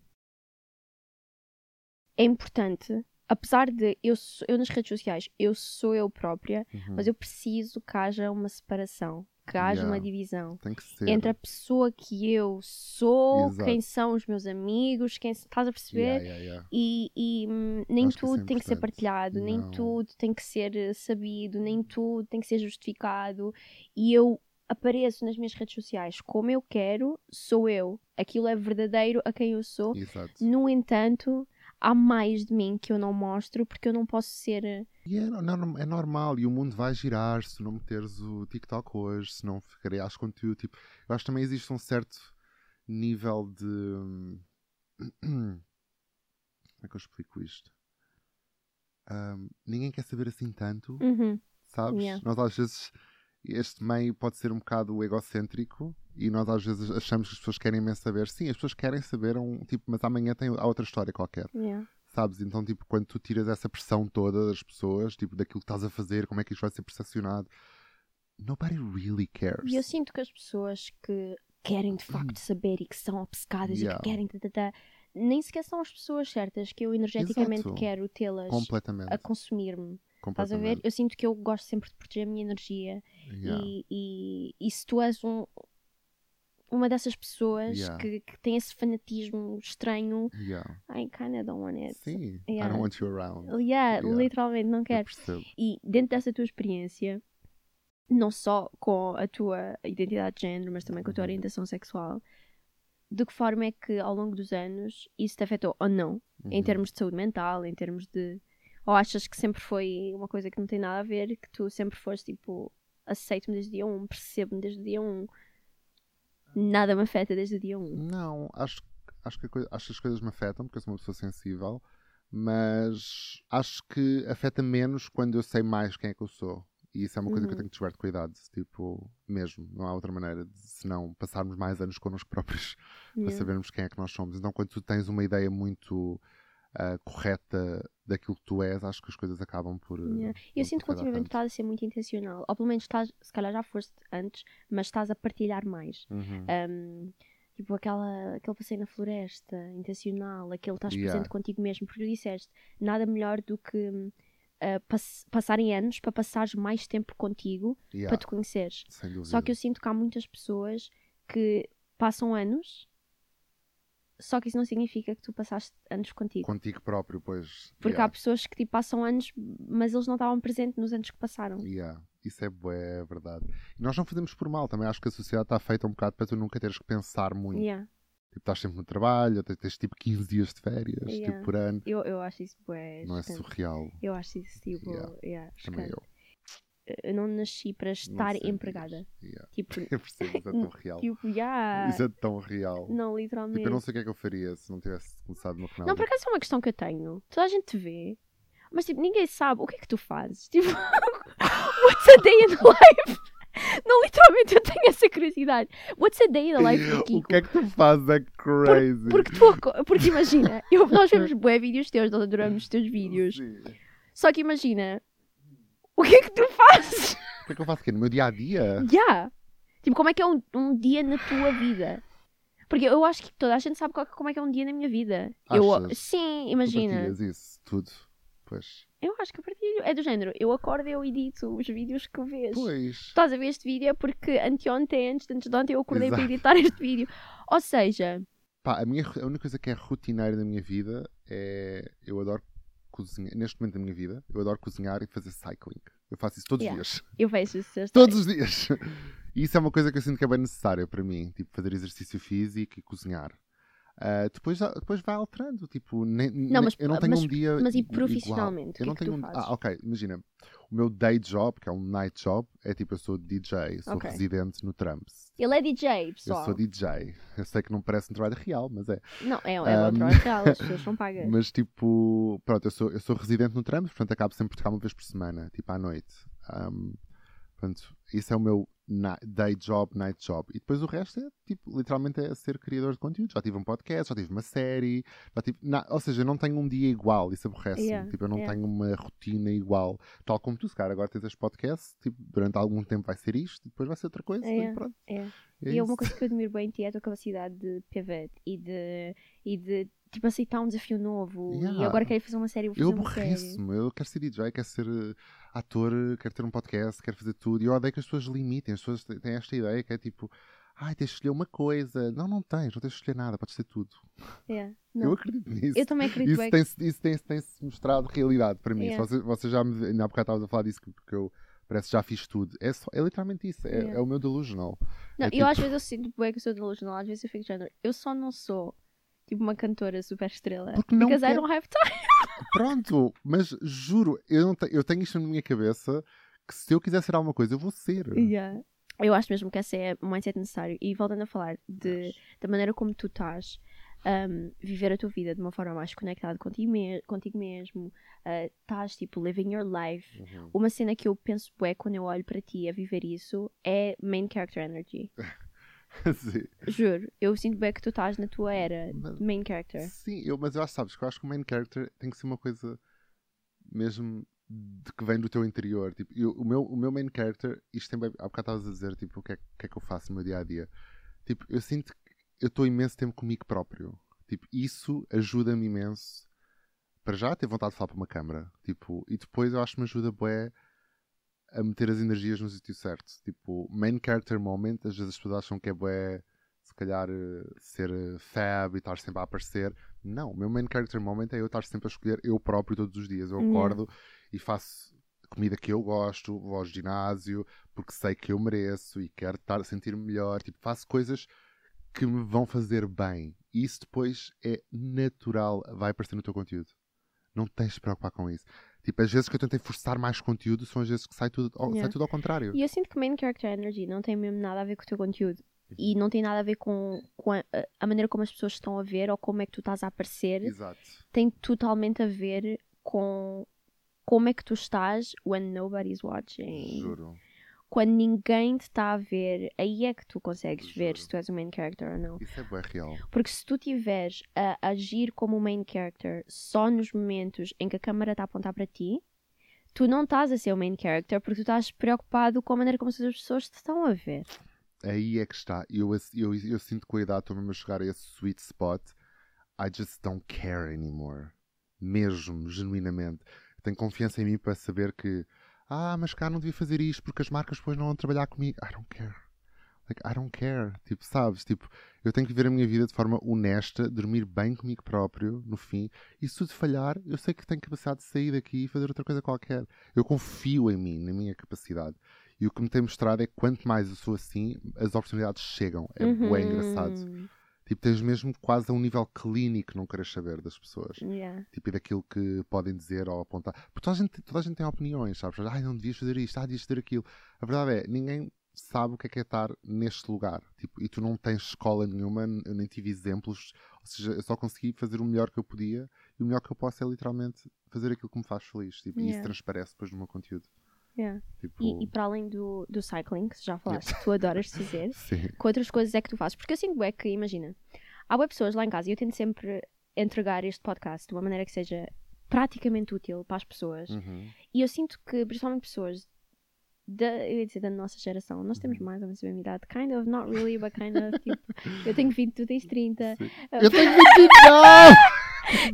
é importante, apesar de eu, sou- eu nas redes sociais, eu sou eu própria, Uhum. mas eu preciso que haja uma separação, que haja uma Yeah. divisão. Tem que ser. Entre a pessoa que eu sou, Exato. quem são os meus amigos, quem estás a perceber? Yeah, yeah. E, e, hum, nem Acho isso é tudo tem que ser partilhado, nem Não. tudo tem que ser eh, sabido, nem tudo tem que ser justificado. E eu apareço nas minhas redes sociais como eu quero, sou eu. Aquilo é verdadeiro a quem eu sou. Exato. No entanto, há mais de mim que eu não mostro porque eu não posso ser. eh, E é, não- é normal, e o mundo vai girar se não meteres o TikTok hoje, se não criares conteúdo. Tipo, eu acho que também existe um certo nível de. Como é que eu explico isto? Ahm, ninguém quer saber assim tanto, Uhum, sabes? Yeah. Nós às vezes. Este meio pode ser um bocado egocêntrico e nós às vezes achamos que as pessoas querem imenso saber. Sim, as pessoas querem saber, um, tipo, mas amanhã tem há outra história qualquer yeah. sabes? Então, tipo, quando tu tiras essa pressão toda das pessoas, tipo, daquilo que estás a fazer, como é que isto vai ser percepcionado, nobody really cares. E eu sinto que as pessoas que querem de facto saber e que são obcecadas Hum. Yeah. e que querem. tatata, nem sequer são as pessoas certas que eu energeticamente Exato. quero tê-las a consumir-me. Estás a ver? Eu sinto que eu gosto sempre de proteger a minha energia Yeah. e, e, e se tu és um, uma dessas pessoas Yeah. que, que tem esse fanatismo estranho, Yeah. I kinda don't want it. Sim, I Yeah. don't want you around. Yeah, literalmente não quero. E dentro dessa tua experiência, não só com a tua identidade de género, mas também com a tua Uhum. orientação sexual, de que forma é que ao longo dos anos isso te afetou ou não? Em Uhum. termos de saúde mental, em termos de. Ou achas que sempre foi uma coisa que não tem nada a ver, que tu sempre foste tipo, aceito-me desde o dia 1, percebo-me desde o dia 1, nada me afeta desde o dia 1. Não, acho, acho, que a coi- acho que as coisas me afetam, porque eu sou uma pessoa sensível, mas acho que afeta menos quando eu sei mais quem é que eu sou. E isso é uma coisa que eu Uhum. tenho que descoberto cuidado, tipo, mesmo, não há outra maneira de, se não passarmos mais anos connosco próprios para Yeah. sabermos quem é que nós somos. Então, quando tu tens uma ideia muito ah, correta daquilo que tu és, acho que as coisas acabam por. Yeah. ah, Eu sinto que ultimamente estás a ser muito intencional. Ou pelo menos estás, se calhar já foste antes, mas estás a partilhar mais. Uhum. Um, tipo aquela, aquele passeio na floresta, intencional, aquele estás Yeah. presente contigo mesmo, porque disseste nada melhor do que uh, pass- passarem anos para passares mais tempo contigo Yeah, para te conheceres. Só que eu sinto que há muitas pessoas que passam anos, só que isso não significa que tu passaste anos contigo. Contigo próprio, pois. Porque há yeah. pessoas que tipo, passam anos, mas eles não estavam presentes nos anos que passaram. Yeah, Isso é, bué, é verdade. E nós não fazemos por mal também. Acho que a sociedade está feita um bocado para tu nunca teres que pensar muito. Yeah. Tipo, estás sempre no trabalho, tens, tens tipo 15 dias de férias Yeah. tipo, por ano. Eu, eu acho isso bué Não é surreal. Eu acho isso tipo. Yeah. yeah, Também eu. Eu não nasci para estar empregada. Yeah. Tipo, Eu percebo, isso é tão real. tipo, yeah. Isso é tão real. Não, literalmente. Tipo, eu não sei o que é que eu faria se não tivesse começado no canal. Não, por acaso é uma questão que eu tenho. Toda a gente te vê, mas tipo, ninguém sabe o que é que tu fazes. Tipo, What's a day in life? Não, literalmente eu tenho essa curiosidade. What's a day in the life do O Kiko? que é que tu fazes? É crazy. Porque tu, porque imagina, eu- nós vemos bué vídeos teus, nós adoramos os teus vídeos. Sim. Só que imagina, o que é que tu fazes? O que é que eu faço aqui? No meu dia a dia? Já! Tipo, como é que é um, um dia na tua vida? Porque eu acho que toda a gente sabe qual- como é que é um dia na minha vida. Eu, Achas? sim, imagina. Partilhas isso, tudo. Pois. Eu acho que eu partilho. É do género. Eu acordo e eu edito os vídeos que vês. Pois. Estás a ver este vídeo é porque anteontem, antes de antes de ontem, eu acordei para Exato. editar este vídeo. Ou seja, Pá, a, minha, a única coisa que é rotineira da minha vida é. Eu adoro cozinhar. Neste momento da minha vida, eu adoro cozinhar e fazer cycling. Eu faço isso todos Yeah. os dias. eu vejo isso. Todos os dias. E isso é uma coisa que eu sinto que é bem necessária para mim. Tipo, fazer exercício físico e cozinhar. Ah, depois, já- depois vai alterando. Tipo, nem, nem- mas- eu não tenho mas- um dia. mas e igual. profissionalmente? Eu O não é tenho um. Ah, ok. Imagina. O meu day job, que é um night job, é tipo, eu sou DJ, sou Ok. residente no Trumps. Ele é DJ, Eu pessoal. sou DJ. Eu sei que não parece um trabalho real, mas é. Não, é, é Um, outro real, as pessoas são pagas. Mas tipo, pronto, eu sou, eu sou residente no Trumps, portanto acabo sempre por tocar uma vez por semana, tipo à noite. Um, portanto, isso é o meu day job, night job. E depois o resto é, tipo, literalmente é ser criador de conteúdo. Já tive um podcast, já tive uma série, já tive, na- ou seja, eu não tenho um dia igual, isso aborrece-me. Yeah, Tipo, eu não yeah. tenho uma rotina igual. Tal como tu, se calhar agora tens este podcast, tipo, durante algum tempo vai ser isto, depois vai ser outra coisa, Yeah, e pronto. é. É E é uma coisa que eu admiro bem em ti é a tua capacidade de pivot e de, e de tipo, aceitar um desafio novo. E Yeah. agora quero fazer uma série, Eu fazer série. aborreço-me, eu quero ser DJ, quero ser eh, ator, quero ter um podcast, quero fazer tudo. E eu odeio que as pessoas limitem, as pessoas têm esta ideia que é tipo, ai, tens de escolher uma coisa. Não, não tens, não tens de escolher nada, podes ser tudo. Yeah. Eu acredito nisso. Eu também acredito isso bem. tem-se isso tem, tem-se mostrado realidade para mim. Yeah. Você, você já me, ainda há bocado estavas a falar disso, porque eu parece que já fiz tudo. É, só, é literalmente isso, é, Yeah. é o meu delusional. Não, É eu tipo- às vezes eu sinto bem que eu sou delusional, às vezes eu fico de género. Eu só não sou tipo uma cantora super estrela. Porque não because I quer- don't have time. Pronto, mas juro, eu, não te- eu tenho isto na minha cabeça que se eu quiser ser alguma coisa, eu vou ser. Yeah. Eu acho mesmo que esse é o mindset necessário. E voltando a falar de, da maneira como tu estás, um, viver a tua vida de uma forma mais conectada contigo, me- contigo mesmo, uh, estás tipo living your life. Uhum. Uma cena que eu penso bué quando eu olho para ti a viver isso é main character energy. Sim. Juro, eu sinto bem que tu estás na tua era Mas- de main character. Sim, eu, mas eu acho, sabes, que eu acho que o main character tem que ser uma coisa mesmo de que vem do teu interior. Tipo, eu- o, meu, o meu main character, isto tem bem, há bocado estavas a dizer, tipo, o que é, que é que eu faço no meu dia a dia. Tipo, eu sinto que eu estou imenso tempo comigo próprio. Tipo, isso ajuda-me imenso para já ter vontade de falar para uma câmara. Tipo, e depois eu acho que me ajuda bué a meter as energias no sítio certo. Tipo, main character moment, às vezes as pessoas acham que é bué, se calhar, eh, ser eh, fab e estar sempre a aparecer. Não, o meu main character moment é eu estar sempre a escolher eu próprio todos os dias. Eu acordo e faço comida que eu gosto, vou ao ginásio porque sei que eu mereço e quero estar a sentir-me melhor. Tipo, faço coisas que me vão fazer bem. E isso depois é natural, vai aparecer no teu conteúdo. Não tens de te preocupar com isso. Tipo, as vezes que eu tentei forçar mais conteúdo são as vezes que sai tudo, ao- Yeah. sai tudo ao contrário. E eu sinto que main character energy não tem mesmo nada a ver com o teu conteúdo. E não tem nada a ver com, com a, a maneira como as pessoas estão a ver ou como é que tu estás a aparecer. Exato. Tem totalmente a ver com como é que tu estás when nobody's watching. Juro. Quando ninguém te está a ver, aí é que tu consegues ver Juro. se tu és um main character ou não. Isso é bem real. Porque se tu tiveres a agir como um main character só nos momentos em que a câmera está a apontar para ti, tu não estás a ser o main character porque tu estás preocupado com a maneira como as outras pessoas te estão a ver. Aí é que está. Eu, eu, eu sinto que com a idade estou mesmo a chegar a esse sweet spot. I just don't care anymore. Mesmo, genuinamente. Tenho confiança em mim para saber que, ah, mas cá não devia fazer isto porque as marcas depois não vão trabalhar comigo. I don't care. Like, I don't care. Tipo, sabes? Tipo, eu tenho que viver a minha vida de forma honesta, dormir bem comigo próprio, no fim. E se tudo falhar, eu sei que tenho capacidade de sair daqui e fazer outra coisa qualquer. Eu confio em mim, na minha capacidade. E o que me tem mostrado é que quanto mais eu sou assim, as oportunidades chegam. É Uhum. bem engraçado. Tipo, tens mesmo quase a um nível clínico não querer saber das pessoas. Yeah. Tipo, e daquilo que podem dizer ou apontar. Porque toda a gente, toda a gente tem opiniões, sabes? Ai, não devias fazer isto, ah, devias fazer aquilo. A verdade é, ninguém sabe o que é que é estar neste lugar. Tipo, e tu não tens escola nenhuma, eu nem tive exemplos. Ou seja, eu só consegui fazer o melhor que eu podia e o melhor que eu posso é literalmente fazer aquilo que me faz feliz. Tipo, E isso Yeah. transparece depois no meu conteúdo. Yeah. Tipo, E, e para além do, do cycling, que já falaste, que tu adoras fazer, sim. que outras coisas é que tu fazes? Porque eu sinto é que, imagina, há web pessoas lá em casa e eu tento sempre entregar este podcast de uma maneira que seja praticamente útil para as pessoas. Uhum. E eu sinto que, principalmente pessoas da, eu ia dizer da nossa geração, nós Uhum. temos mais ou menos a mesma idade, kind of, not really, but kind of, tipo, eu tenho 20, tu tens 30, Sim. Ah, Eu tenho 29!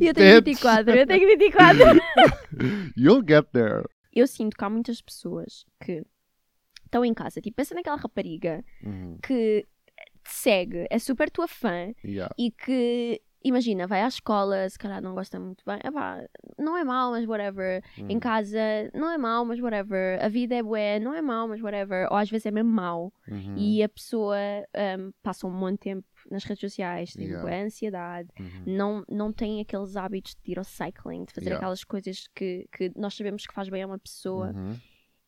e eu tenho Bitch. 24, eu tenho 24. You'll get there. Eu sinto que há muitas pessoas que estão em casa, tipo, pensa naquela rapariga Uhum. que te segue, é super tua fã Yeah. e que, imagina, vai à escola, se calhar não gosta muito bem, epá, não é mau, mas whatever. Em Uhum. casa, não é mau, mas whatever. A vida é bué, não é mau, mas whatever. Ou às vezes é mesmo mau. Uhum. E a pessoa um, passa um monte de tempo nas redes sociais, tem Yeah. bué ansiedade, Uhum. não, não tem aqueles hábitos de ir ao cycling, de fazer Yeah. aquelas coisas que, que nós sabemos que faz bem a uma pessoa. Uhum.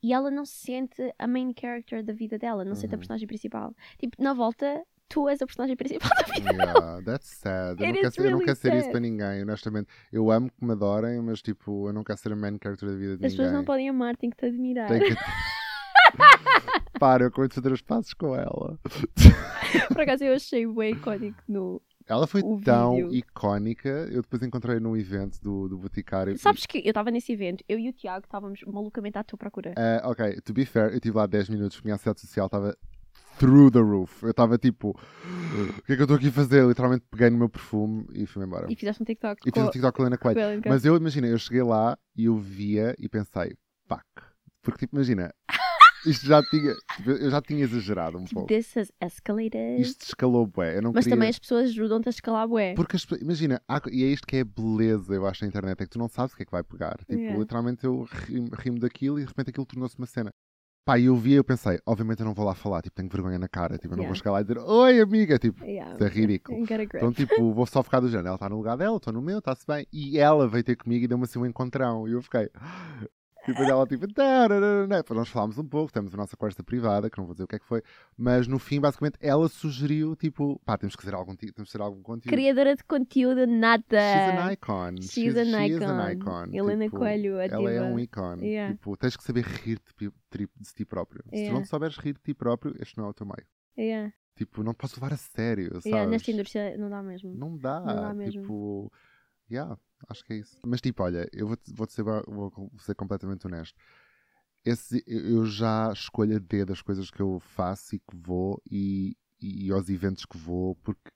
E ela não se sente a main character da vida dela, não se sente a Uhum. personagem principal. Tipo, na volta, tu és a personagem principal da vida. Yeah, that's sad. Eu It não quero ser, eu não really quero ser isso para ninguém, honestamente. Eu amo que me adorem, mas tipo, eu não quero ser a main character da vida de As pessoas ninguém. não podem amar, têm que te admirar. Tem que... Para, eu acabei de fazer os passos com ela. Por acaso eu achei bem icónico no. Ela foi O tão vídeo. icónica. Eu depois encontrei num evento do, do Boticário. Sabes que eu estava nesse evento, eu e o Tiago estávamos malucamente à tua procura. Ah, ok, to be fair, eu estive lá 10 minutos minha ansiedade social estava through the roof. Eu estava tipo, o que é que eu estou aqui a fazer? Literalmente peguei no meu perfume e fui-me embora. E fizeste um TikTok E fiz o TikTok com a Helena Coelho. Mas eu, imagina, eu cheguei lá e eu via e pensei, fuck. Porque, tipo, imagina, isto já tinha, eu já tinha exagerado um Tipo, pouco. this has escalated. Isto escalou bué. Eu não Mas queria... também as pessoas ajudam-te a escalar bué. Porque as imagina, há e é isto que é a beleza, eu acho, da internet, é que tu não sabes o que é que vai pegar. Tipo, Yeah. literalmente eu ri- rimo daquilo e de repente aquilo tornou-se uma cena. Pá, eu vi e eu pensei, obviamente eu não vou lá falar, tipo, tenho vergonha na cara, tipo, eu não Yeah. vou chegar lá e dizer, oi amiga, tipo, Yeah. isso é ridículo. Então, tipo, vou só ficar do género. Ela está no lugar dela, estou no meu, está-se bem. E ela veio ter comigo e deu-me assim um encontrão. E eu fiquei. E depois ela, tipo, depois nós falámos um pouco, temos a nossa conversa privada, que não vou dizer o que é que foi. Mas no fim, basicamente, ela sugeriu, tipo, pá, temos que fazer algum, temos que fazer algum conteúdo. Criadora de conteúdo nada. She's an icon. She's an she is icon. an icon. Helena Tipo, Coelho, Ela é um ícone. Yeah. Tipo, tens que saber rir de, ti- de ti próprio. Se tu Yeah. não souberes rir de ti próprio, este não é o teu meio. Yeah. Tipo, não te posso levar a sério, sabes? Yeah, nesta indústria não dá mesmo. Não dá. Não dá mesmo. Tipo, yeah, acho que é isso. Mas tipo, olha, eu vou-te vou ser, vou ser completamente honesto. Esse, eu já escolho a dedo as coisas que eu faço e que vou e, e aos eventos que vou, porque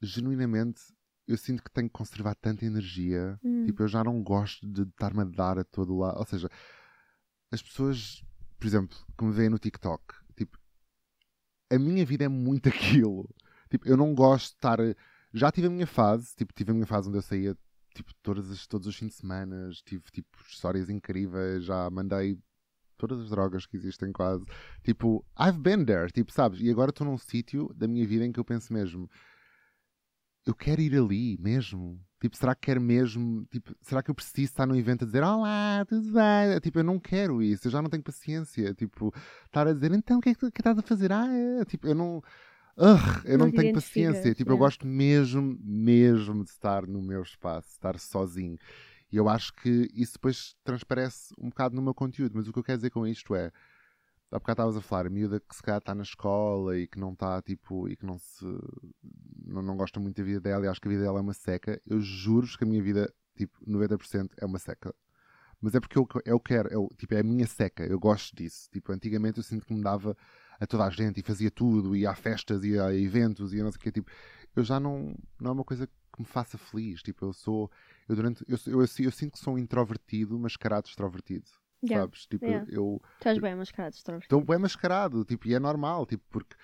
genuinamente eu sinto que tenho que conservar tanta energia. Hum. Tipo, eu já não gosto de estar-me a dar a todo lado. Ou seja, as pessoas, por exemplo, que me veem no TikTok, tipo, a minha vida é muito aquilo. Tipo, eu não gosto de estar. Já tive a minha fase, tipo, tive a minha fase onde eu saía tipo, todas as, todos os fins de semana, tive tipo histórias incríveis, já mandei todas as drogas que existem quase. Tipo, I've been there, tipo, sabes? E agora estou num sítio da minha vida em que eu penso mesmo, eu quero ir ali mesmo. Tipo, será que quero mesmo? Tipo, será que eu preciso estar num evento a dizer Olá, tudo bem? Tipo, eu não quero isso, eu já não tenho paciência. Tipo, estar a dizer então o que é que, que estás a fazer? Ah, é. tipo, eu não. Ugh, eu Não não, te tenho paciência. Tipo, eu gosto mesmo, mesmo de estar no meu espaço, estar sozinho. E eu acho que isso depois transparece um bocado no meu conteúdo. Mas o que eu quero dizer com isto é. Há bocado estavas a falar, a miúda que se calhar está na escola e que não está, tipo, e que não se. Não, não gosta muito da vida dela e acho que a vida dela é uma seca. Eu juro-vos que a minha vida, tipo, 90% é uma seca. Mas é porque eu, eu quero, eu, tipo, é a minha seca, eu gosto disso. Tipo, antigamente eu sinto que me dava a toda a gente e fazia tudo, ia a festas, ia a eventos, ia não sei o quê. Tipo, eu já não, não é uma coisa que me faça feliz. Tipo, eu sou, eu durante, eu, eu, eu, eu sinto que sou um introvertido mascarado extrovertido. Yeah. Sabes? Tipo, Yeah. eu Tu és bem mascarado, extrovertido. estou bem mascarado, tipo, e é normal, tipo, porque.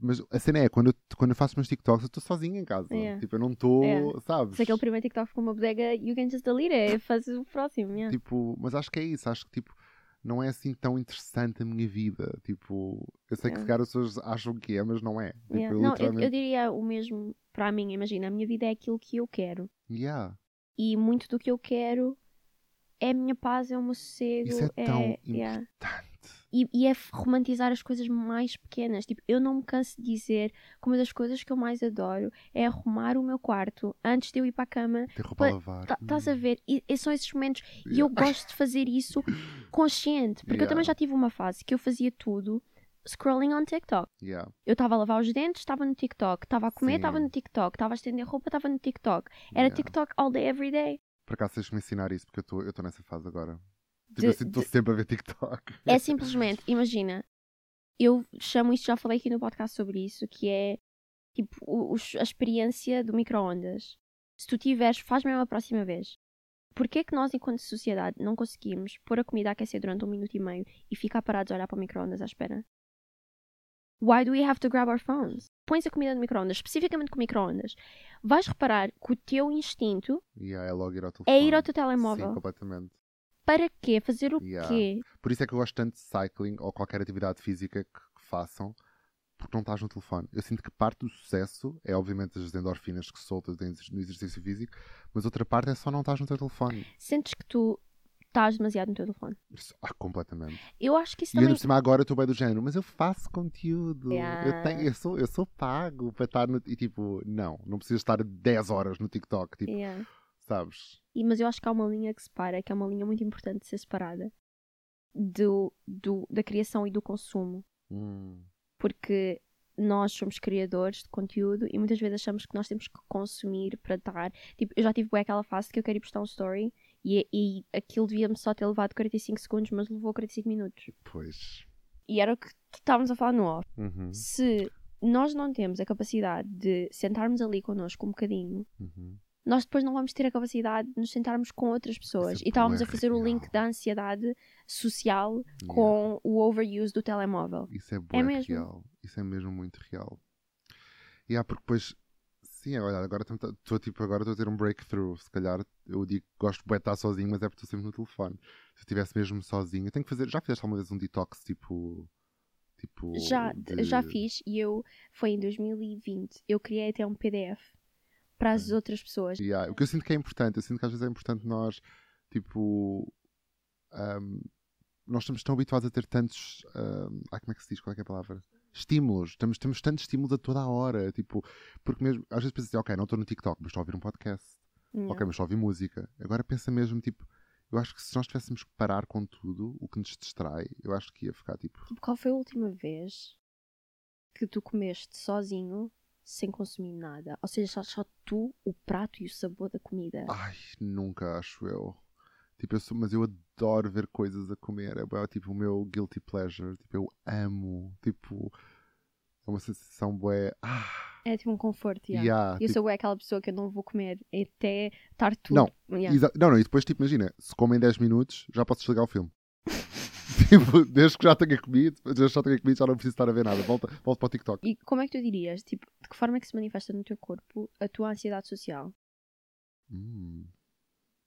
Mas a cena é, quando eu, quando eu faço meus TikToks, eu estou sozinho em casa. Yeah. Tipo, eu não estou, Yeah. sabes? Se aquele primeiro TikTok com uma bodega, you can just delete it. Faz o próximo. Yeah. Tipo, mas acho que é isso, acho que tipo, não é assim tão interessante a minha vida. Tipo, eu sei que Yeah. se calhar as pessoas acham que é, mas não é. Tipo, Yeah. eu Não, eu, literalmente. eu diria o mesmo para mim. Imagina, a minha vida é aquilo que eu quero. Yeah. E muito do que eu quero é a minha paz, é o meu sossego. Isso é tão yeah. importante. E, e é romantizar as coisas mais pequenas. Tipo, eu não me canso de dizer que uma das coisas que eu mais adoro é arrumar o meu quarto antes de eu ir para a cama. Ter roupa a lavar. Tá- Estás a Hum, ver? E, e são esses momentos. E eu gosto de fazer isso consciente. Porque eu também Yeah. já tive uma fase que eu fazia tudo scrolling on TikTok. Yeah. Eu estava a lavar os dentes, estava no TikTok. Estava a comer, estava no TikTok. Estava a estender roupa, estava no TikTok. Era Yeah. TikTok all day, every day. Por acaso tens me ensinar isso, porque eu estou nessa fase agora. Tipo, De- eu sinto de- sempre a ver TikTok. É simplesmente, imagina, eu chamo isto, já falei aqui no podcast sobre isso, que é tipo o- a experiência do micro-ondas. Se tu tiveres, faz mesmo a próxima vez. Porquê que nós, enquanto sociedade, não conseguimos pôr a comida a aquecer durante um minuto e meio e ficar parados a olhar para o micro-ondas à espera? Why do we have to grab our phones? Pões a comida no micro-ondas, especificamente com micro-ondas. Vais reparar que o teu instinto Yeah, é logo ir é ir ao teu Sim, telemóvel. completamente. Para quê? Fazer o Yeah. quê? Por isso é que eu gosto tanto de cycling ou qualquer atividade física que, que façam, porque não estás no telefone. Eu sinto que parte do sucesso é, obviamente, as endorfinas que soltas no exer- no exercício físico, mas outra parte é só não estás no teu telefone. Sentes que tu estás demasiado no teu telefone. Ah, completamente. Eu acho que isso E ainda também. por cima agora estou bem do género, mas eu faço conteúdo. Eu, Yeah. tenho, eu, sou, eu sou pago para estar no. E tipo, não, não preciso estar 10 horas no TikTok, tipo, Yeah. Sabes? E- mas eu acho que há uma linha que separa, que é uma linha muito importante de ser separada do, do, da criação e do consumo. Hum, Porque nós somos criadores de conteúdo e muitas vezes achamos que nós temos que consumir para estar. Tipo, eu já tive bué aquela fase que eu quero ir postar um story e, e aquilo devia-me só ter levado 45 segundos, mas levou 45 minutos. pois. E era o que estávamos a falar no off. Uhum, Se nós não temos a capacidade de sentarmos ali connosco um bocadinho uhum. Nós depois não vamos ter a capacidade de nos sentarmos com outras pessoas. Isso é e estávamos a fazer o link da ansiedade social Yeah. com o overuse do telemóvel. Isso é bué mesmo. real. Isso é mesmo muito real. E há porque depois. Sim, olha, agora estou tipo, agora estou a ter um breakthrough. Se calhar eu digo que gosto de estar sozinho, mas é porque estou sempre no telefone. Se eu estivesse mesmo sozinho, eu tenho que fazer. Já fizeste alguma vez um detox tipo. Tipo. Já, de- já fiz e eu, foi em 2020, eu criei até um PDF para as outras pessoas. Yeah, O que eu sinto que é importante, eu sinto que às vezes é importante nós, tipo. ahm, nós estamos tão habituados a ter tantos. ahm, ai, como é que se diz? Qual é é a palavra? Estímulos. Temos, temos tantos estímulos a toda a hora. Tipo, porque mesmo. Às vezes pensas assim, ok, não estou no TikTok, mas estou a ouvir um podcast. Yeah. Ok, mas estou a ouvir música. Agora pensa mesmo, tipo. Eu acho que se nós tivéssemos que parar com tudo, o que nos distrai, eu acho que ia ficar tipo. Tipo, qual foi a última vez que tu comeste sozinho sem consumir nada? Ou seja, só, só tu, o prato e o sabor da comida. Ai, nunca acho eu. Tipo, eu sou, mas eu adoro ver coisas a comer. É, tipo o meu guilty pleasure. Tipo, eu amo. Tipo, é uma sensação bué. Ah, É tipo um conforto, yeah. yeah, Eu tipo, sou bué aquela pessoa que eu não vou comer até estar tudo. Não, Yeah. não, não, e depois, tipo, imagina, se comem 10 minutos, já posso desligar o filme. Tipo, desde que já tenha comido, desde que já tenha comido, já não preciso estar a ver nada. Volta, volta para o TikTok. E como é que tu dirias? Tipo, de que forma é que se manifesta no teu corpo a tua ansiedade social? Hum.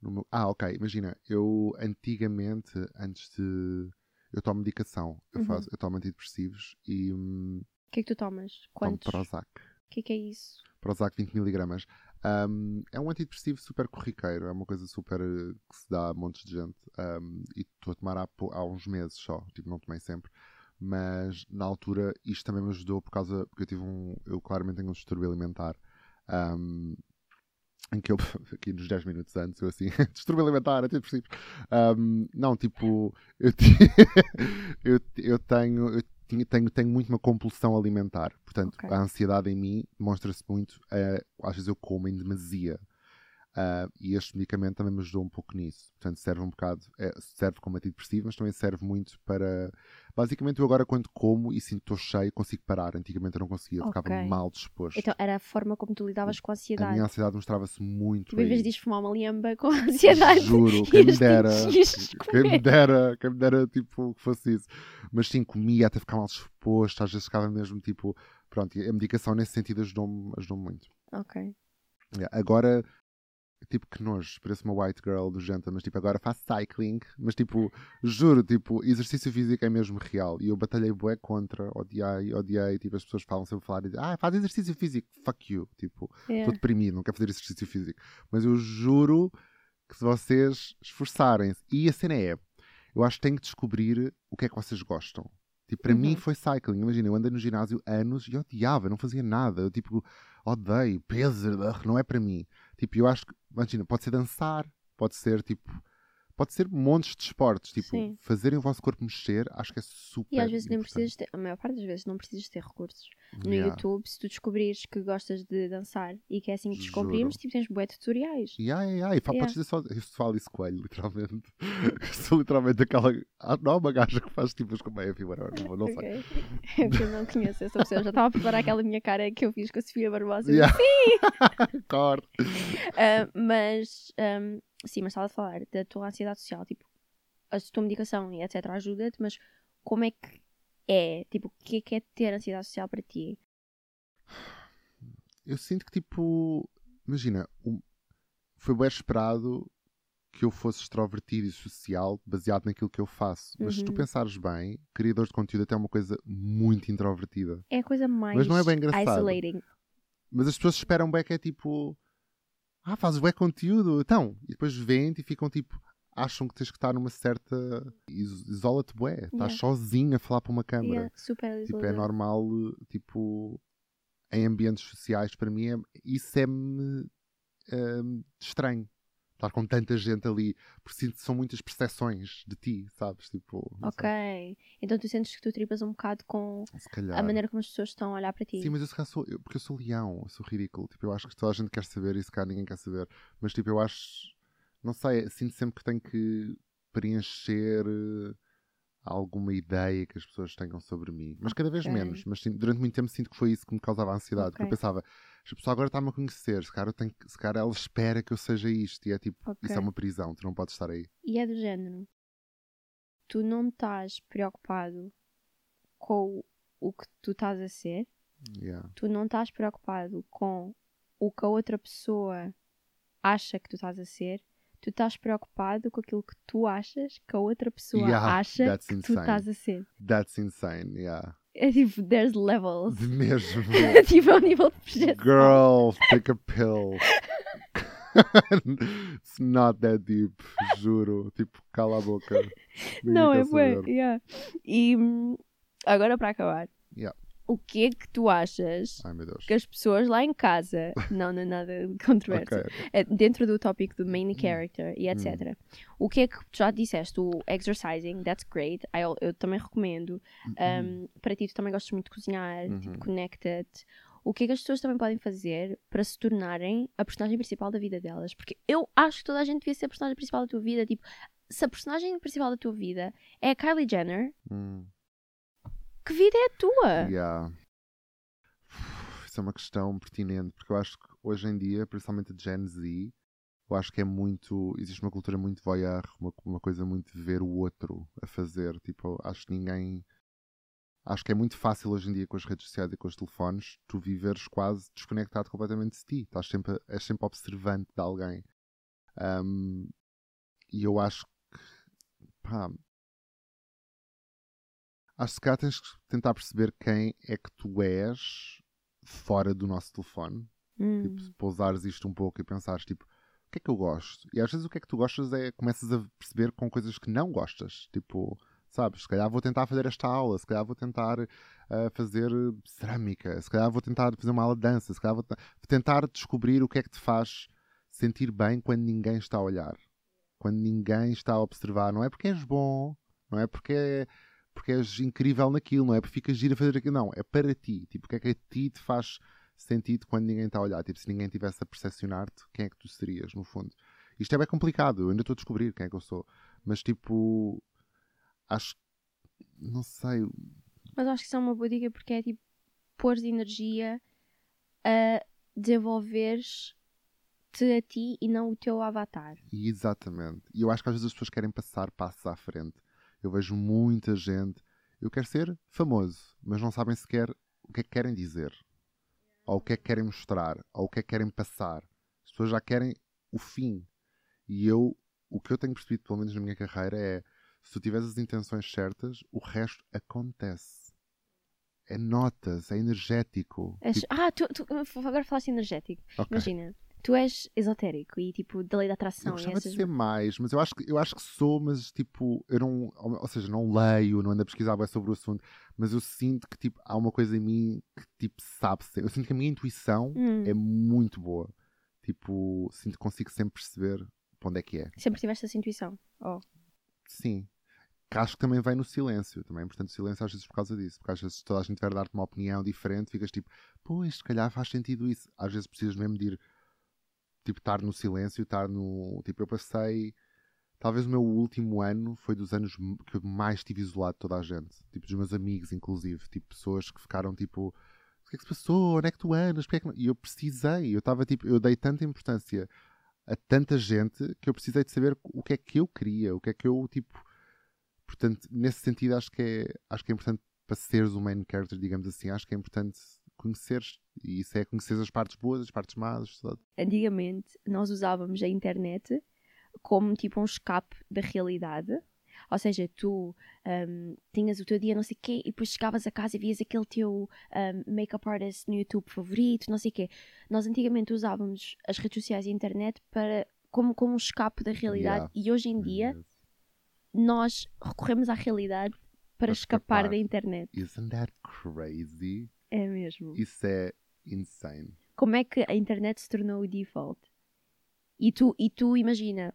Meu- Ah, ok. Imagina, eu antigamente, antes de. Eu tomo medicação. Eu, Uhum. faço, eu tomo antidepressivos e hum, O que é que tu tomas? tomo Quantos? O Prozac. que é que é isso? Prozac 20mg. Um, é um antidepressivo super corriqueiro. É uma coisa super eh, que se dá a montes de gente. Um, e estou a tomar há, há uns meses só. Tipo, não tomei sempre. Mas na altura isto também me ajudou por causa. Porque eu tive um. Eu claramente tenho um distúrbio alimentar. Um, em que eu, aqui nos 10 minutos antes, eu assim, distúrbio alimentar, antidepressivos. Um, não, tipo, eu, eu, eu tenho, eu tinha- tenho, tenho muito uma compulsão alimentar. Portanto, Ok. a ansiedade em mim demonstra-se muito, eh, às vezes eu como em demasia. Ah, e este medicamento também me ajudou um pouco nisso. Portanto, serve um bocado, é, serve como antidepressivo, mas também serve muito para. Basicamente, eu agora, quando como e sinto que estou cheio, consigo parar. Antigamente eu não conseguia, ficava Ok. mal disposto. Então, era a forma como tu lidavas com a a ansiedade. minha ansiedade mostrava-se muito. Tipo, em vez de fumar uma liamba com a ansiedade. Juro, quem me dera. Quem me dera, quem me dera, tipo, que fosse isso. Mas sim, comia até ficar mal disposto, às vezes ficava mesmo, tipo, pronto, a medicação nesse sentido ajudou-me ajudou muito. Ok. Yeah, Agora, tipo, que nojo, parece uma white girl do janta, mas tipo, agora faço cycling, mas tipo, juro, tipo, exercício físico é mesmo real. E eu batalhei bué contra, odiei, odiei, tipo, as pessoas falam sempre falar, dizem, ah, faz exercício físico, fuck you, tipo, Yeah. estou deprimido, não quero fazer exercício físico. Mas eu juro que se vocês esforçarem-se, e a cena é, eu acho que têm que descobrir o que é que vocês gostam. Tipo, para mim Uhum. foi cycling. Imagina, eu andei no ginásio anos e odiava, não fazia nada. Eu, tipo, odeio, peso, não é para mim. Tipo, eu acho que, imagina, pode ser dançar, pode ser tipo, pode ser montes de esportes. Tipo, Sim. fazerem o vosso corpo mexer, acho que é super. E às vezes nem precisas ter, a maior parte das vezes não precisas ter recursos. No Yeah. YouTube, se tu descobrires que gostas de dançar e que é assim que descobrimos, Juro. tipo, tens bué tutoriais. Yeah, yeah. E Yeah. podes dizer só. Eu sou Alice Coelho, literalmente. Eu sou literalmente aquela. Ah, não há uma gaja que faz tipo as como é, não, não sei. Ok. É eu não conheço essa pessoa. Eu já estava a preparar aquela minha cara que eu fiz com a Sofia Barbosa. Yeah. Corre. Ah, mas, ahm, sim, mas estava a falar da tua ansiedade social. Tipo, a tua medicação e etc. ajuda-te, mas como é que é? Tipo, o que é que é ter ansiedade social para ti? Eu sinto que tipo. Imagina, foi bem esperado que eu fosse extrovertido e social baseado naquilo que eu faço. Mas se tu Uhum. pensares bem, criadores de conteúdo até é uma coisa muito introvertida. É a coisa mais Mas não é bem engraçado. isolating. Mas as pessoas esperam bem que é tipo. Ah, fazes bem conteúdo. Então. E depois vêm e ficam tipo. Acham que tens que estar numa certa. is- Isola-te, bué. Estás Yeah. sozinho a falar para uma câmara. Yeah, super Tipo, é normal, tipo, em ambientes sociais, para mim, é, isso é-me hum, estranho. Estar com tanta gente ali, porque sinto que são muitas percepções de ti, sabes? Tipo, Ok. sei, Então tu sentes que tu tripas um bocado com a maneira como as pessoas estão a olhar para ti. Sim, mas eu se calhar sou, eu- porque eu sou leão, eu sou ridículo. Tipo, eu acho que toda a gente quer saber e se calhar ninguém quer saber. Mas tipo, eu acho, não sei, sinto sempre que tenho que preencher eh, alguma ideia que as pessoas tenham sobre mim. Mas cada vez Ok. menos. Mas durante muito tempo sinto que foi isso que me causava ansiedade. Porque eu pensava, esta pessoa agora está-me a conhecer, se calhar, eu tenho, se calhar ela espera que eu seja isto. E é tipo, isso é uma prisão, tu não podes estar aí. E é do género. Tu não estás preocupado com o que tu estás a ser. Yeah. Tu não estás preocupado com o que a outra pessoa acha que tu estás a ser. Tu estás preocupado com aquilo que tu achas que a outra pessoa Yeah, acha que tu insane. estás a ser. That's insane, yeah. É tipo, there's levels. De mesmo. tipo, é um nível de projeção. Girl, take a pill. It's not that deep, juro. Tipo, cala a boca. Não, é saber. Yeah. E hum, agora para acabar. Yeah. O que é que tu achas Ai que as pessoas lá em casa, não, não é nada controverso, Ok, ok. é dentro do tópico do Hum. main character e etc. O que é que tu já disseste? O exercising, that's great. Eu, eu também recomendo. Um, para ti, tu também gostas muito de cozinhar, tipo, Uhum. connected. O que é que as pessoas também podem fazer para se tornarem a personagem principal da vida delas? Porque eu acho que toda a gente devia ser a personagem principal da tua vida. Tipo, se a personagem principal da tua vida é a Kylie Jenner, Hum, que vida é a tua? yeah. Isso é uma questão pertinente, porque eu acho que hoje em dia, principalmente a Gen Z, eu acho que é muito. Existe uma cultura muito voyeur, uma, uma coisa muito de ver o outro a fazer. Tipo, acho que ninguém. Acho que é muito fácil hoje em dia com as redes sociais e com os telefones tu viveres quase desconectado completamente de ti. Estás sempre, és sempre observante de alguém. Um, e eu acho que. Pá, acho que cá tens que tentar perceber quem é que tu és fora do nosso telefone. Hum, Tipo, se pousares isto um pouco e pensares, tipo, o que é que eu gosto? E às vezes o que é que tu gostas é começas a perceber com coisas que não gostas. Tipo, sabes, se calhar vou tentar fazer esta aula, se calhar vou tentar ah, fazer cerâmica, se calhar vou tentar fazer uma aula de dança, se calhar vou te- tentar descobrir o que é que te faz sentir bem quando ninguém está a olhar. Quando ninguém está a observar. Não é porque és bom, não é porque, porque és incrível naquilo, não é porque ficas giro a fazer aquilo, não. É para ti. Tipo, o que é que a ti te faz sentido quando ninguém está a olhar. Tipo, se ninguém tivesse a percepcionar-te, quem é que tu serias, no fundo? Isto é bem complicado, eu ainda estou a descobrir quem é que eu sou. Mas, tipo, acho. Não sei. Mas acho que isso é uma boa dica porque é tipo pôr energia a desenvolveres-te a ti e não o teu avatar. Exatamente. E eu acho que às vezes as pessoas querem passar passos à frente. Eu vejo muita gente. Eu quero ser famoso, mas não sabem sequer o que é que querem dizer. Ou o que é que querem mostrar. Ou o que é que querem passar. As pessoas já querem o fim. E eu, o que eu tenho percebido, pelo menos na minha carreira, é se tu tiveres as intenções certas, o resto acontece. É notas, é energético. És- Tipo, Ah, tu, tu- agora falaste energético. ok. Imagina, Tu és esotérico e tipo da lei da Eu atração. e gostava de essas- ser mais, mas eu acho que, eu acho que sou, mas tipo, eu não, ou seja, não leio, não ando a pesquisar bem sobre o assunto, mas eu sinto que tipo, há uma coisa em mim que tipo, sabe ser. Eu sinto que a minha intuição Hum, é muito boa. Tipo, sinto que consigo sempre perceber para onde é que é. Sempre tiveste essa intuição. Oh. Sim. Que acho que também vem no silêncio. Também é importante o silêncio às vezes por causa disso. Porque às vezes toda a gente vai dar-te uma opinião diferente, ficas tipo, pois, se calhar faz sentido isso. Às vezes precisas mesmo de ir, tipo, estar no silêncio, estar no. Tipo, eu passei. Talvez o meu último ano foi dos anos que eu mais tive isolado de toda a gente. Tipo, dos meus amigos, inclusive. Tipo, pessoas que ficaram tipo. O que é que se passou? Onde é que tu andas? É que não?" E eu precisei. Eu estava tipo. Eu dei tanta importância a tanta gente que eu precisei de saber o que é que eu queria. O que é que eu, tipo. Portanto, nesse sentido, acho que é, acho que é importante para seres o main character, digamos assim. Acho que é importante conheceres. E isso é conhecer as partes boas, as partes más. sabe? Antigamente nós usávamos a internet como tipo um escape da realidade. Ou seja, tu hum, tinhas o teu dia não sei o quê e depois chegavas a casa e vias aquele teu hum, make-up artist no YouTube favorito, não sei o quê. Nós antigamente usávamos as redes sociais e a internet para, como, como um escape da realidade Yeah. e hoje em dia nós recorremos à realidade para Para escapar escapar. da internet. Isn't that crazy? É mesmo. Isso é insane. como é que a internet se tornou o default. E tu, e tu imagina,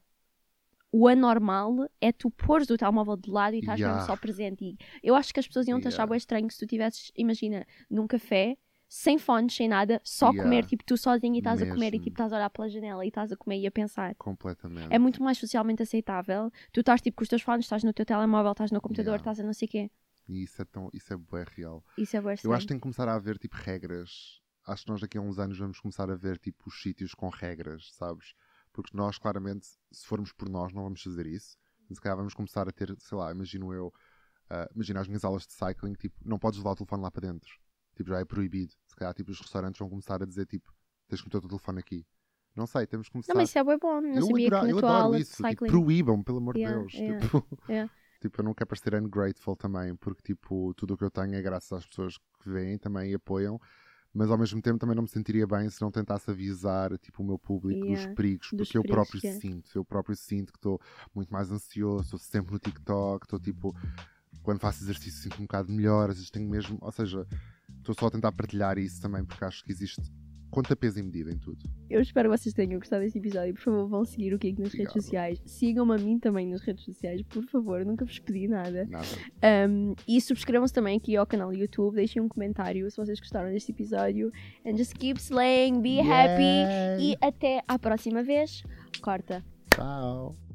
o anormal é tu pôres o telemóvel de lado e estás Yeah. mesmo só presente. E eu acho que as pessoas iam te achar bem estranho se tu tivesses, imagina, num café, sem fones, sem nada, só Yeah. comer, tipo, tu sozinho e estás a comer e tipo, estás a olhar pela janela e estás a comer e a pensar. Completamente. É muito mais socialmente aceitável. Tu estás tipo com os teus fones, estás no teu telemóvel, estás no computador, estás a não sei o quê. E isso é, tão, isso é bué real. Isso é bem Eu acho que tem que começar a haver tipo regras. Acho que nós daqui a uns anos vamos começar a ver tipo os sítios com regras, sabes? Porque nós claramente, se formos por nós, não vamos fazer isso. Se calhar vamos começar a ter, sei lá, imagino eu, ah, imagina as minhas aulas de cycling, tipo, não podes levar o telefone lá para dentro. Tipo, já é proibido. Se calhar tipo os restaurantes vão começar a dizer tipo, tens que meter o teu telefone aqui. Não sei, temos que começar Não, mas isso é bem bom. Não eu sabia que eu na tua adoro aula isso. Tipo, proíbam, pelo amor de Yeah, Deus. yeah, Tipo, yeah. Tipo, eu não quero parecer ungrateful também, porque tipo, tudo o que eu tenho é graças às pessoas que vêm também e apoiam. Mas ao mesmo tempo também não me sentiria bem se não tentasse avisar tipo, o meu público Yeah, dos perigos, dos porque eu próprio yeah. sinto, eu próprio sinto que estou muito mais ansioso, estou sempre no TikTok, estou tipo, quando faço exercício sinto um bocado melhor, às vezes tenho mesmo, ou seja, estou só a tentar partilhar isso também porque acho que existe conta peso e medida em tudo. Eu espero que vocês tenham gostado deste episódio. Por favor, vão seguir o Kiko nas redes Obrigado. sociais. Sigam-me a mim também nas redes sociais, por favor. Nunca vos pedi nada. Nada. Um, e subscrevam-se também aqui ao canal do YouTube. Deixem um comentário se vocês gostaram deste episódio. And just keep slaying, be happy. Yay! E até à próxima vez. Corta. Tchau.